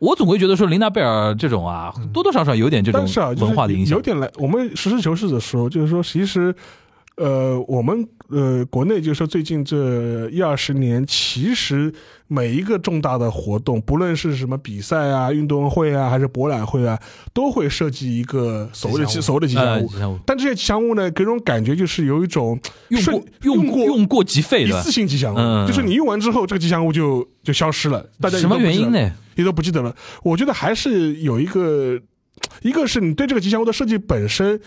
我总会觉得说琳娜贝尔这种啊，多多少少有点这种文化的影响有。点来。我们实事求是的说，就是说，其实，呃，我们呃国内就是说最近这一二十年，其实每一个重大的活动，不论是什么比赛啊、运动会啊，还是博览会啊，都会设计一个所谓的吉祥物所谓的吉祥呃，物。但这些吉祥物呢，给人种感觉就是有一种用过用过用过即废的一次，性吉祥物，嗯就是你用完之后，这个吉祥物就就消失了，大家什么？原因呢？也都不记得了。我觉得还是有一个，一个是你对这个吉祥物的设计本身，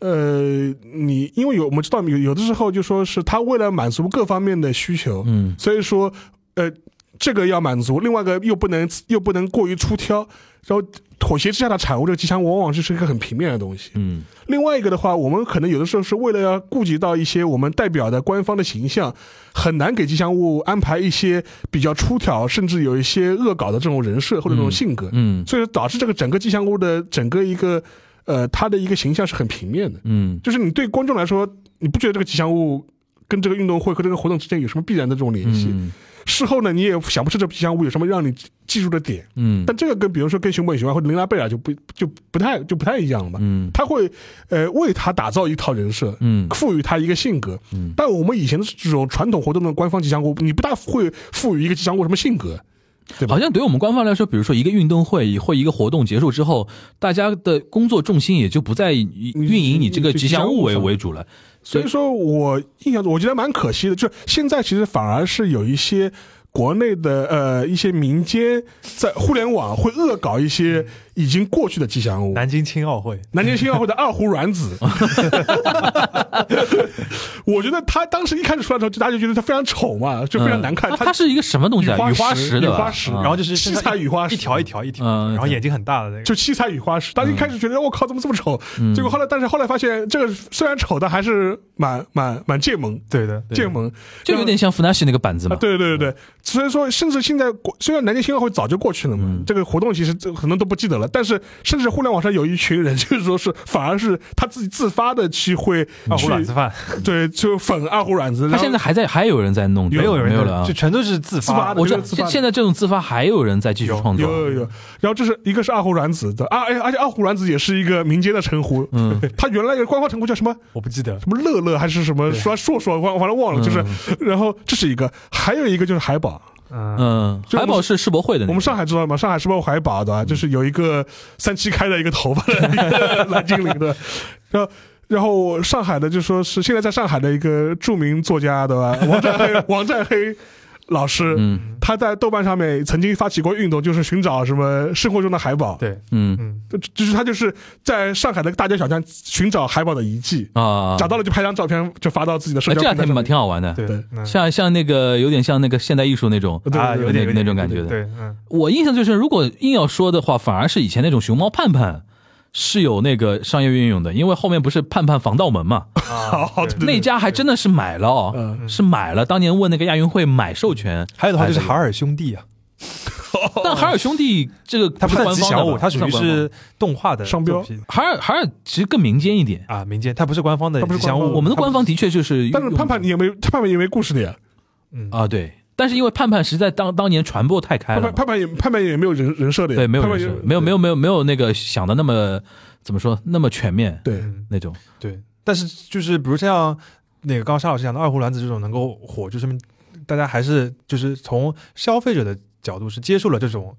呃，你因为有我们知道有有的时候就说是他为了满足各方面的需求，嗯，所以说呃这个要满足，另外一个又不能又不能过于出挑，然后妥协之下的产物，这个吉祥物往往就是一个很平面的东西。嗯另外一个的话，我们可能有的时候是为了要顾及到一些我们代表的官方的形象，很难给吉祥物安排一些比较出挑，甚至有一些恶搞的这种人设或者这种性格，嗯所以导致这个整个吉祥物的整个一个呃它的一个形象是很平面的。嗯就是你对观众来说，你不觉得这个吉祥物跟这个运动会和这个活动之间有什么必然的这种联系？嗯事后呢，你也想不出这吉祥物有什么让你记住的点。嗯但这个跟比如说跟熊本熊啊或者琳娜贝尔就不就不太就不太一样了嘛。嗯他会呃为他打造一套人设，嗯赋予他一个性格。嗯但我们以前的这种传统活动的官方吉祥物，你不大会赋予一个吉祥物什么性格。对好像对于我们官方来说，比如说一个运动会或一个活动结束之后，大家的工作重心也就不再以运营你这个吉祥物为为主了。所以说我印象中，我觉得蛮可惜的，就现在其实反而是有一些国内的呃一些民间在互联网会恶搞一些已经过去的吉祥物。南京青奥会，南京青奥会的二胡软子，我觉得他当时一开始出来的时候，就大家就觉得他非常丑嘛，就非常难看。它它是一个什么东西啊？雨花石雨花石。啊然后就是七彩雨花石。一条一条一条，嗯然后眼睛很大的那个，就七彩雨花石，大家一开始觉得我靠怎么这么丑，结果后来但是后来发现这个虽然丑，但还是蛮蛮蛮贱萌对的，贱萌，就有点像弗纳西那个板子啊，嘛。对对对对，所以说，甚至现在虽然南京青奥会早就过去了嘛，这个活动其实这很多都不记得了，但是甚至互联网上有一群人，就是说是反而是他自己自发的去会二胡去卵子饭，对，就粉二胡卵子，他现在还在，还有人在弄，没有人没有了啊就？全都是自自发的我知道就是自发的现现在这种自发还有人在继续创作，有有有，然后这是一个是二胡卵子的啊，哎，而且二胡卵子也是一个民间的称呼，嗯，他原来的官方称呼叫什么？我不记得，什么乐乐还是什么说硕硕，忘反正忘了，就是，然后这是一个，还有一个就是海宝，嗯，海宝是世博会的那个，我们上海知道吗？上海世博会海宝的，就是有一个三七开的一个头发的一个 蓝精灵的，然后。然后上海的就说是现在在上海的一个著名作家，对吧？王占黑，王占黑老师，嗯。他在豆瓣上面曾经发起过运动，就是寻找什么生活中的海宝，对，嗯。嗯，就就是他就是在上海的大街小巷寻找海宝的遗迹，啊，找到了就拍张照片，就发到自己的社哎，这样挺蛮交平台上。面。挺好玩的，对像像那个有点像那个现代艺术那种。啊，对对有点那种感觉的。对，嗯，我印象最深，如果硬要说的话，反而是以前那种熊猫盼盼是有那个商业运用的，因为后面不是盼盼防盗门嘛，啊，好 对对那家还真的是买了哦，嗯。是买了。当年问那个亚运会买授权，还有的话就是海尔兄弟啊，但海尔兄弟这个他不算官方的吧吉祥物，它属于是动画的商标。品。海尔海尔其实更民间一点。啊，民间，他不是官方的它不是吉祥物，官方我们的官方的确就是，但是盼盼你也没，盼盼也没故事的呀。嗯。啊对，但是因为盼盼实在当当年传播太开了，盼盼盼盼也盼盼也没有人人设的呀，对，没有没有没有没有没有那个想的那么怎么说那么全面。对。嗯那种。对，但是就是比如像那个刚刚沙老师讲的二胡卵子这种能够火，就说明大家还是就是从消费者的角度是接受了这种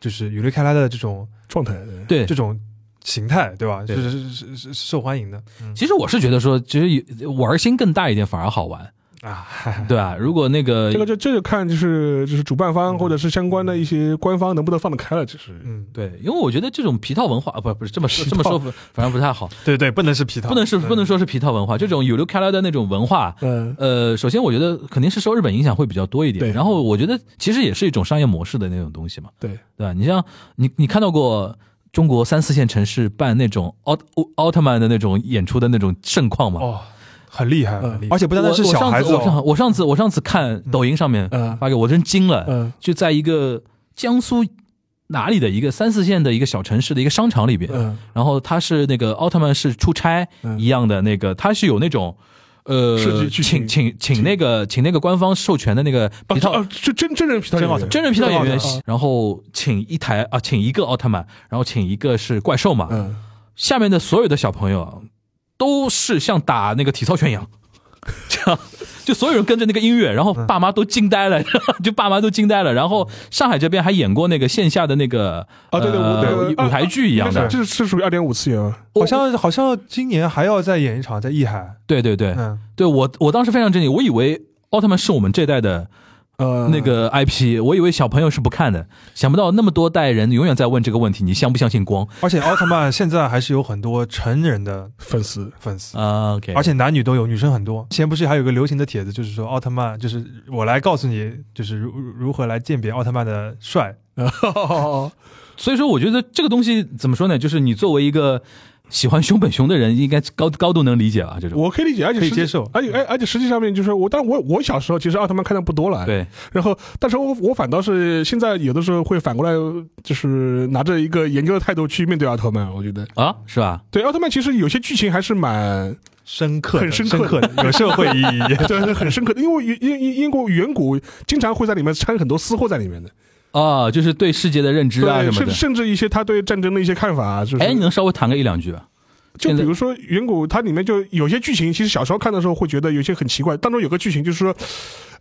就是雨雷开来的这种状态。对。这，种形态，对吧？就是是是是是受欢迎的。嗯。其实我是觉得说，其实玩心更大一点反而好玩，啊，对啊？如果那个这个就这就看就是就是主办方或者是相关的一些官方能不能放得开了，就是嗯，对，因为我觉得这种皮套文化，啊不不是这么说这么说，反正不太好，对对，不能是皮套，不能是嗯不能说是皮套文化，这种有流开来的那种文化，嗯。呃，首先我觉得肯定是受日本影响会比较多一点，对。然后我觉得其实也是一种商业模式的那种东西嘛，对。对吧？你像你你看到过中国三四线城市办那种奥奥奥特曼的那种演出的那种盛况吗？哦，很厉害，嗯。很厉害。而且不单单是我我小孩子上次我上哦，我上次我上次看抖音上面嗯。发给我，真惊了，嗯。就在一个江苏哪里的一个三四线的一个小城市的一个商场里边，嗯。然后他是那个奥特曼是出差嗯一样的那个，他是有那种。呃请请请那个请那个官方授权的那个皮套啊，就真真人皮套演员。真人皮套演员然后请一台啊，请一个奥特曼，然后请一个是怪兽嘛，嗯。下面的所有的小朋友啊都是像打那个体操拳一样，这样就所有人跟着那个音乐，然后爸妈都惊呆了，就爸妈都惊呆了。然后上海这边还演过那个线下的那个啊对对对舞舞台剧一样的，这是是属于二点五次元？好像好像今年还要再演一场在艺海，对对对。嗯，对，我我当时非常震惊，我以为奥特曼是我们这代的呃，那个 IP，我以为小朋友是不看的，想不到那么多代人永远在问这个问题：你相不相信光而且奥特曼现在还是有很多成人的粉丝，粉丝。啊？OK，而且男女都有，女生很多。前不是还有个流行的帖子，就是说奥特曼，就是我来告诉你，就是如如何来鉴别奥特曼的帅。所以说，我觉得这个东西怎么说呢？就是你作为一个喜欢熊本熊的人，应该高高度能理解吧？这种我可以理解，而且可以接受而且而而且实际上面就是我，但是我我小时候其实奥特曼看的不多了，。对，然后，但是我我反倒是现在有的时候会反过来，就是拿着一个研究的态度去面对奥特曼。我觉得，啊，是吧？对奥特曼其实有些剧情还是蛮深刻、很深深刻的的，有社会意义。对很深刻的，因为因因因因过远古经常会在里面掺很多私货在里面的，啊，就是对世界的认知啊对，什么的。甚甚至一些他对战争的一些看法啊，就是哎，你能稍微谈个一两句吧？就比如说远古，它里面就有些剧情，其实小时候看的时候会觉得有些很奇怪。当中有个剧情就是说，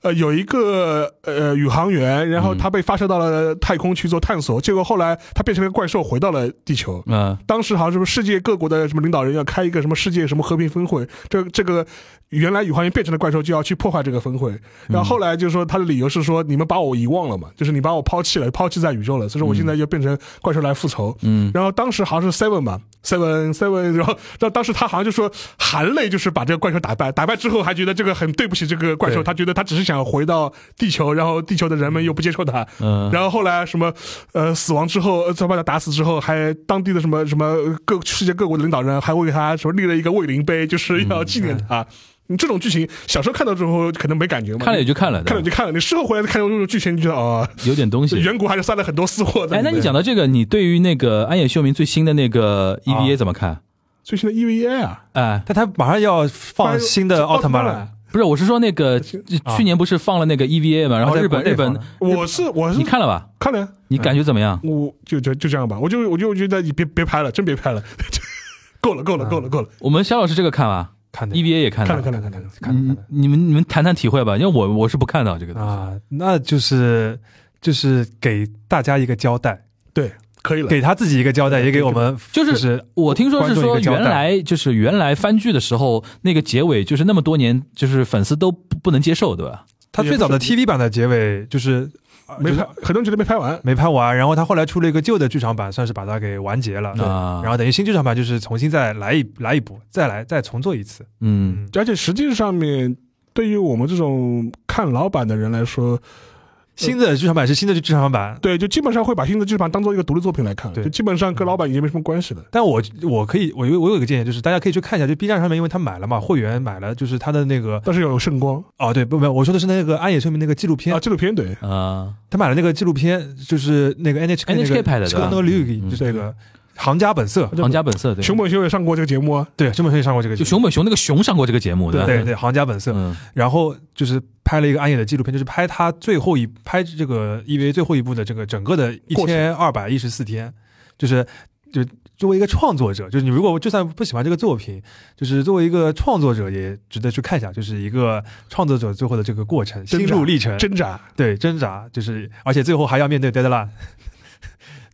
呃，有一个呃宇航员，然后他被发射到了太空去做探索，结果后来他变成了怪兽，回到了地球。嗯当时好像什么世界各国的什么领导人要开一个什么世界什么和平峰会，这这个原来宇航员变成了怪兽就要去破坏这个峰会，然后后来就是说他的理由是说你们把我遗忘了嘛，就是你把我抛弃了，抛弃在宇宙了，所以说我现在就变成怪兽来复仇。嗯然后当时好像是 Seven 吧，Seven Seven，然后然后当时他好像就说含泪就是把这个怪兽打败，打败之后还觉得这个很对不起这个怪兽，他觉得他只是想回到地球，然后地球的人们又不接受他，嗯，然后后来什么，呃，死亡之后，呃再把他打死之后，还当地的什么什么各世界各国的领导人还为他什么立了一个慰灵碑，就是要纪念他。你这种剧情小时候看到之后可能没感觉嘛，看了也就看了，看了就看了，你事后回来看这种剧情，你就觉得哦，有点东西。远古还是塞了很多私货的哎，那你讲到这个，你对于那个安野秀明最新的那个 EVA 怎么看？最新的 EVA 啊，哎，但他马上要放新的奥特曼了，不是，我是说那个啊去年不是放了那个 EVA 嘛？然后日本日本我是我是你看了吧？看了，你感觉怎么样？我就就就这样吧，我就我就觉得你别别拍了，真别拍了，够了够了够了够了，我们肖老师这个看吧看的，EVA 也看看了了。看了看了看了。嗯看的看的，你们你们谈谈体会吧，因为我我是不看到这个东西。啊，那就是就是给大家一个交代，对，可以了。给他自己一个交代，也给我们就就是是我听说是说，原来就是原来番剧的时候，那个结尾就是那么多年，就是粉丝都不不能接受，对吧？他最早的 TV 版的结尾就是没拍，很多人觉得没拍完。没拍完，然后他后来出了一个旧的剧场版，算是把它给完结了。啊然后等于新剧场版就是重新再来一来一部，再来再重做一次。嗯，而且实际上面，对于我们这种看老版的人来说，新的剧场版是新的剧场版，对，就基本上会把新的剧场版当做一个独立作品来看，对。就基本上跟老板已经没什么关系了。但我我可以我有我有一个建议，就是大家可以去看一下，就 B 站上面，因为他买了嘛，会员买了，就是他的那个但是有圣光。哦，对，不没有，我说的是那个安野秀明那个纪录片。啊，，纪录片对，啊，他买了那个纪录片，就是那个 NHK NHK 拍的就是那个行家本色，行家本色对，熊本熊也上过这个节目啊，对，熊本熊也上过这个节目，就熊本熊那个熊上过这个节目，对？对对行家本色，嗯。然后就是拍了一个安野的纪录片，就是拍他最后一拍这个 EVA 最后一部的这个整个的一千二百一十四天，就是就作为一个创作者，就是你如果就算不喜欢这个作品，就是作为一个创作者也值得去看一下，就是一个创作者最后的这个过程、心路历程，挣扎。对挣扎，就是而且最后还要面对 deadline。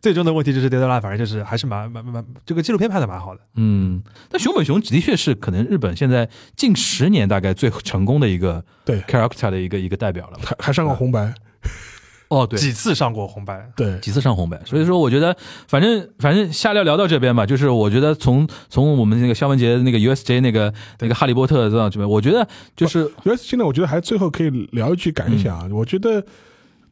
最终的问题就是 deadline，反正就是还是蛮蛮蛮这个纪录片拍的蛮好的。嗯，但熊本熊的确是可能日本现在近十年大概最成功的一个对。character 的一个一个代表了。还还上过红白，哦，对，几次上过红白，对，几次上红白，所以说我觉得，反正反正下聊聊到这边吧，就是我觉得从从我们那个肖文杰那个 USJ 那个那个哈利波特到这边，我觉得就是 USJ 呢我觉得还最后可以聊一句感想啊，我觉得。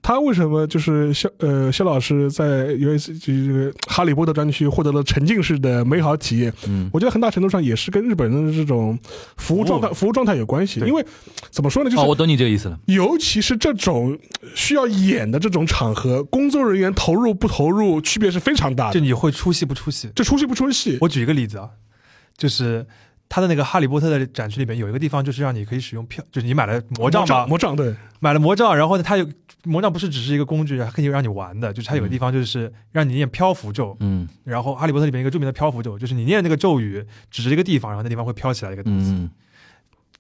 他为什么就是肖呃肖老师在 US 这个哈利波特专区获得了沉浸式的美好体验？嗯我觉得很大程度上也是跟日本人的这种服务状态、服务状态有关系。的因为怎么说呢，就哦，是我懂你这个意思了。尤其是这种需要演的这种场合，工作人员投入不投入区别是非常大的。就你会出戏不出戏？这出戏不出戏？我举一个例子啊，就是他的那个哈利波特的展区里面有一个地方，就是让你可以使用票，就是你买了魔杖嘛，魔杖对，买了魔杖，然后呢，它有魔杖不是只是一个工具，还可以让你玩的，就是它有个地方就是让你念漂浮咒，嗯。然后哈利波特里面一个著名的漂浮咒，就是你念那个咒语，指着一个地方，然后那地方会飘起来一个东西，嗯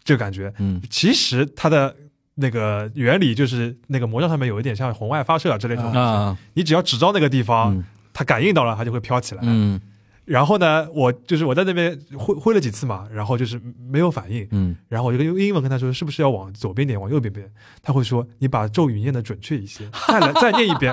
这个感觉。嗯。其实它的那个原理就是那个魔杖上面有一点像红外发射啊之类的东西，啊。你只要指到那个地方，嗯。它感应到了，它就会飘起来。嗯然后呢，我就是我在那边挥挥了几次嘛，然后就是没有反应，嗯，然后我就用英文跟他说，是不是要往左边点，往右边边？他会说，你把咒语念的准确一些，再来再念一遍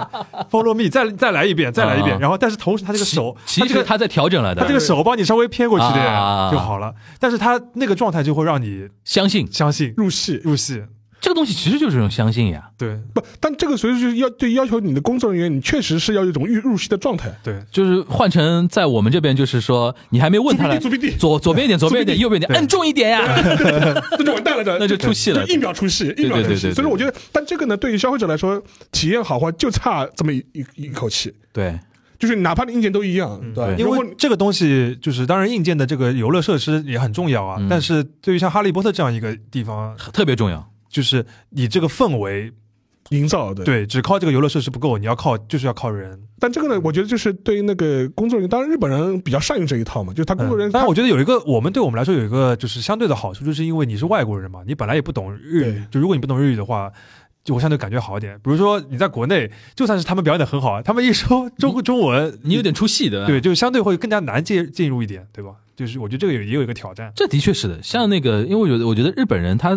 ，Follow me，再再来一遍，再来一遍。啊。然后，但是同时他这个手，其他这个实他在调整了的，他这个手帮你稍微偏过去点啊。就好了，但是他那个状态就会让你相信。相信入戏。入戏。这个东西其实就是一种相信呀。对不，但这个所以就是要对要求你的工作人员，你确实是要有一种入入戏的状态。对，就是换成在我们这边，就是说你还没问他来，左边，左左边一点，左边一点，右边一点，对摁重一点呀。那就完蛋了的，那就出戏了一秒出戏，一秒出戏。对对对对所以我觉得，但这个呢，对于消费者来说，体验好坏就差这么一一一口气。对，就是哪怕你硬件都一样，对因为这个东西就是，当然硬件的这个游乐设施也很重要啊。嗯但是对于像哈利波特这样一个地方，特别重要。就是你这个氛围，营造的，对，只靠这个游乐设施不够，你要靠就是要靠人。但这个呢，我觉得就是对于那个工作人员，当然日本人比较善于这一套嘛，就是他工作人员，嗯但我觉得有一个，我们对我们来说有一个就是相对的好处，就是因为你是外国人嘛，你本来也不懂日语，就如果你不懂日语的话。就我相对感觉好一点，比如说你在国内，就算是他们表演的很好，他们一说中中文，你有点出戏的，对，就相对会更加难进进入一点，对吧？就是我觉得这个也也有一个挑战。这的确是的。像那个，因为我觉得，我觉得日本人他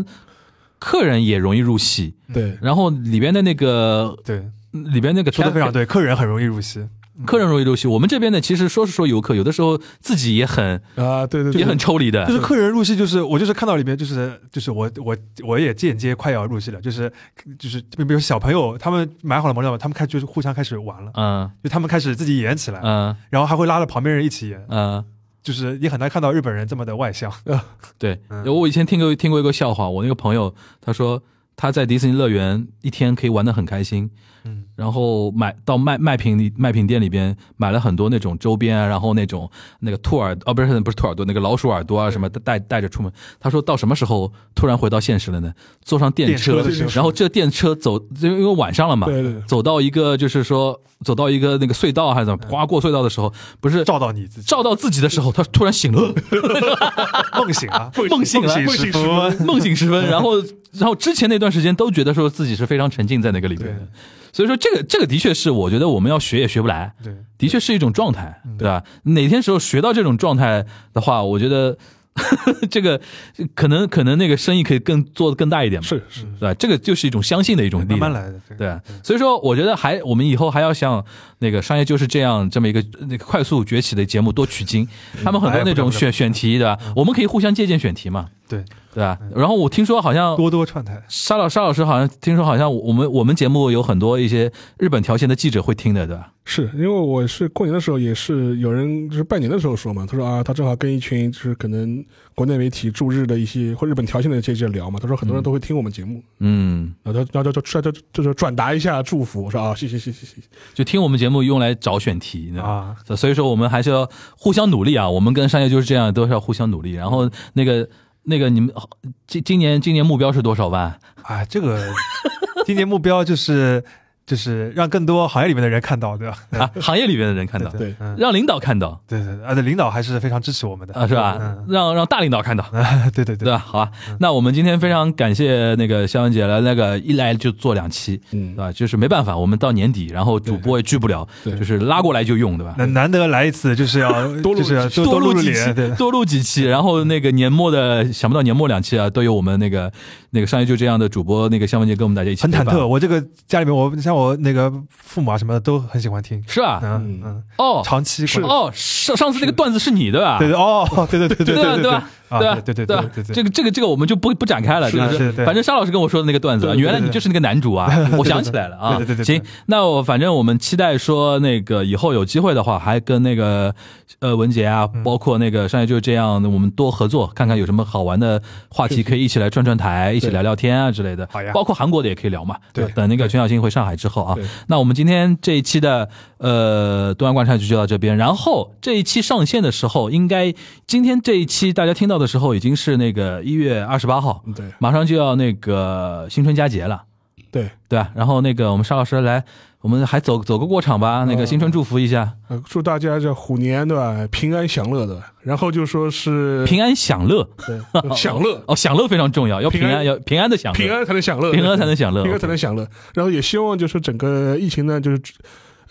客人也容易入戏，对。然后里边的那个对，里边那个说的非常对，客人很容易入戏。客人容易入戏。我们这边呢，其实说是说游客，有的时候自己也很啊，对对对，也很抽离的。就。是客人入戏，就是我就是看到里面就是就是我我我也间接快要入戏了，就是就是比如小朋友他们买好了毛料，他们开就是互相开始玩了，嗯。就他们开始自己演起来，嗯。然后还会拉着旁边人一起演，嗯，就是你很难看到日本人这么的外向。对。嗯我以前听过听过一个笑话，我那个朋友他说他在迪士尼乐园一天可以玩的很开心，嗯然后买到卖卖品里卖品店里边买了很多那种周边啊，然后那种那个兔耳哦不是不是兔耳朵那个老鼠耳朵啊什么带带着出门。他说到什么时候突然回到现实了呢？坐上电车，然后这电车走，因为因为晚上了嘛，对对对。走到一个就是说走到一个那个隧道还是怎么，刮过隧道的时候，不是照到你自己，照到自己的时候，他突然醒了，梦醒了，梦醒了，梦醒时分。梦醒时分，然后然后之前那段时间都觉得说自己是非常沉浸在那个里面的。对，所以说这个这个的确是我觉得我们要学也学不来，对，的确是一种状态，嗯。对吧？哪天时候学到这种状态的话，我觉得 这个可能可能那个生意可以更做的更大一点嘛，是是，对吧？这个就是一种相信的一种力量，慢慢来的，对对，所以说我觉得还我们以后还要像那个商业就是这样这么一个那个快速崛起的节目多取经，他们很多那种选选题对吧？我们可以互相借鉴选题嘛，对，对吧？然后我听说好像多多串台，沙老沙老师好像听说好像我们我们节目有很多一些日本条线的记者会听的，对吧？是因为我是过年的时候，也是有人就是拜年的时候说嘛，他说啊，他正好跟一群就是可能国内媒体驻日的一些或日本条线的记者聊嘛，他说很多人都会听我们节目，嗯，然后他然后就就就就就是转达一下祝福，我说啊，谢谢谢谢谢谢，就听我们节目用来找选题啊，所以说我们还是要互相努力啊，我们跟商业就是这样，都是要互相努力。然后那个那个你们今今年今年目标是多少万？啊，这个今年目标就是就是让更多行业里面的人看到，对吧？啊，行业里面的人看到，对嗯，让领导看到对对对，啊，对，领导还是非常支持我们的啊，是吧？嗯让让大领导看到，对对对吧？好吧，那我们今天非常感谢那个肖文姐来，那个一来就做两期，嗯对吧？就是没办法，我们到年底，然后主播也聚不了，对就是拉过来就用，对吧？难难得来一次，就是要 多录就是要几期多录录几期，对，多录几期，然后那个年末的想不到年末两期啊，都有我们那个那个商业就这样的主播那个肖文杰跟我们大家一起很忐忑。，我这个家里面，我像我那个父母啊什么的都很喜欢听，是吧？嗯嗯，哦。长期是关哦，上上次那个段子是你的吧？对对哦，对对对对对对对吧？对对对吧对对对这个这个这个我们就不不展开了，就是反正沙老师跟我说的那个段子原来你就是那个男主啊，我想起来了啊。对对对行，那我反正我们期待说那个以后有机会的话，还跟那个呃文杰啊，嗯包括那个商业就是这样，我们多合作，看看有什么好玩的话题可以一起来串串台，一起聊聊天啊之类的。好呀包括韩国的也可以聊嘛。对等那个全小新回上海之后啊，那我们今天这一期的呃东阳观察局就到这边，然后这一期上线的时候，应该今天这一期大家听到的时候已经是那个一月二十八号，嗯对。马上就要那个新春佳节了，对，对吧？然后那个我们沙老师来，我们还走走个过场吧，那个新春祝福一下，呃祝大家这虎年对吧，平安享乐的，然后就说是平安享乐。对 享乐，哦，享乐非常重要，要平安要平安的享乐，平安才能享乐，平安才能享乐，平安才能享乐。然后也希望就是整个疫情呢，就是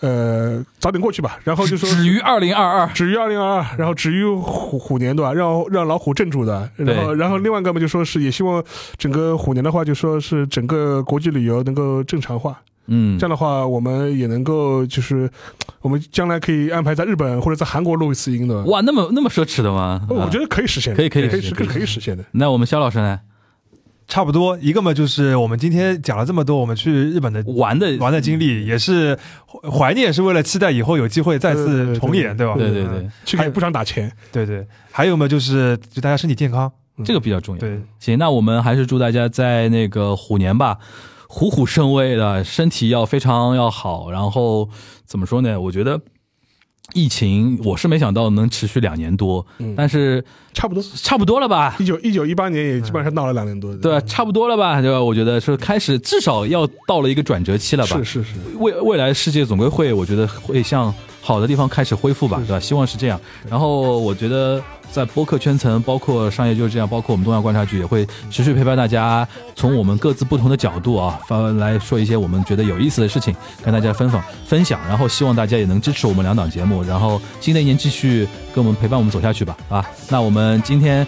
呃早点过去吧。然后就说止于二零二二。止于二零二二，然后止于虎虎年对吧？让让老虎镇住的。然后然后另外一个嘛就说是也希望整个虎年的话就说是整个国际旅游能够正常化。嗯这样的话，我们也能够就是，我们将来可以安排在日本或者在韩国录一次音的。哇，那么那么奢侈的吗？我觉得。可以实现的，可以可以可以可以实现的。那我们肖老师呢？差不多一个嘛，就是我们今天讲了这么多，我们去日本的玩的玩的经历，也是怀念，是为了期待以后有机会再次重演，对吧？对对对，去给部长打钱，对对。还有嘛，就是祝大家身体健康。这个比较重要。对，行，那我们还是祝大家在那个虎年吧，虎虎生威的，身体要非常要好。然后怎么说呢？我觉得疫情我是没想到能持续两年多，嗯但是差不多。差不多了吧？一九一九一八年也基本上闹了两年多，对吧？差不多了吧？对吧？我觉得是开始，至少要到了一个转折期了吧？是是是，未未来世界总归会，我觉得会向好的地方开始恢复吧，对吧？希望是这样。然后我觉得在播客圈层，包括商业就是这样，包括我们东亚观察局也会持续陪伴大家，从我们各自不同的角度啊，发来说一些我们觉得有意思的事情，跟大家分享分享。然后希望大家也能支持我们两档节目，然后新的一年继续跟我们陪伴我们走下去吧，啊，那我们今天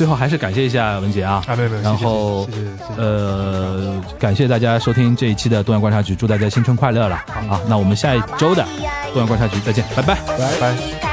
最后还是感谢一下文杰啊，啊，没有没有，然后谢谢谢谢谢谢。呃，感谢大家收听这一期的东亚观察局，祝大家新春快乐了啊！那我们下一周的东亚观察局再见，拜拜。拜。拜。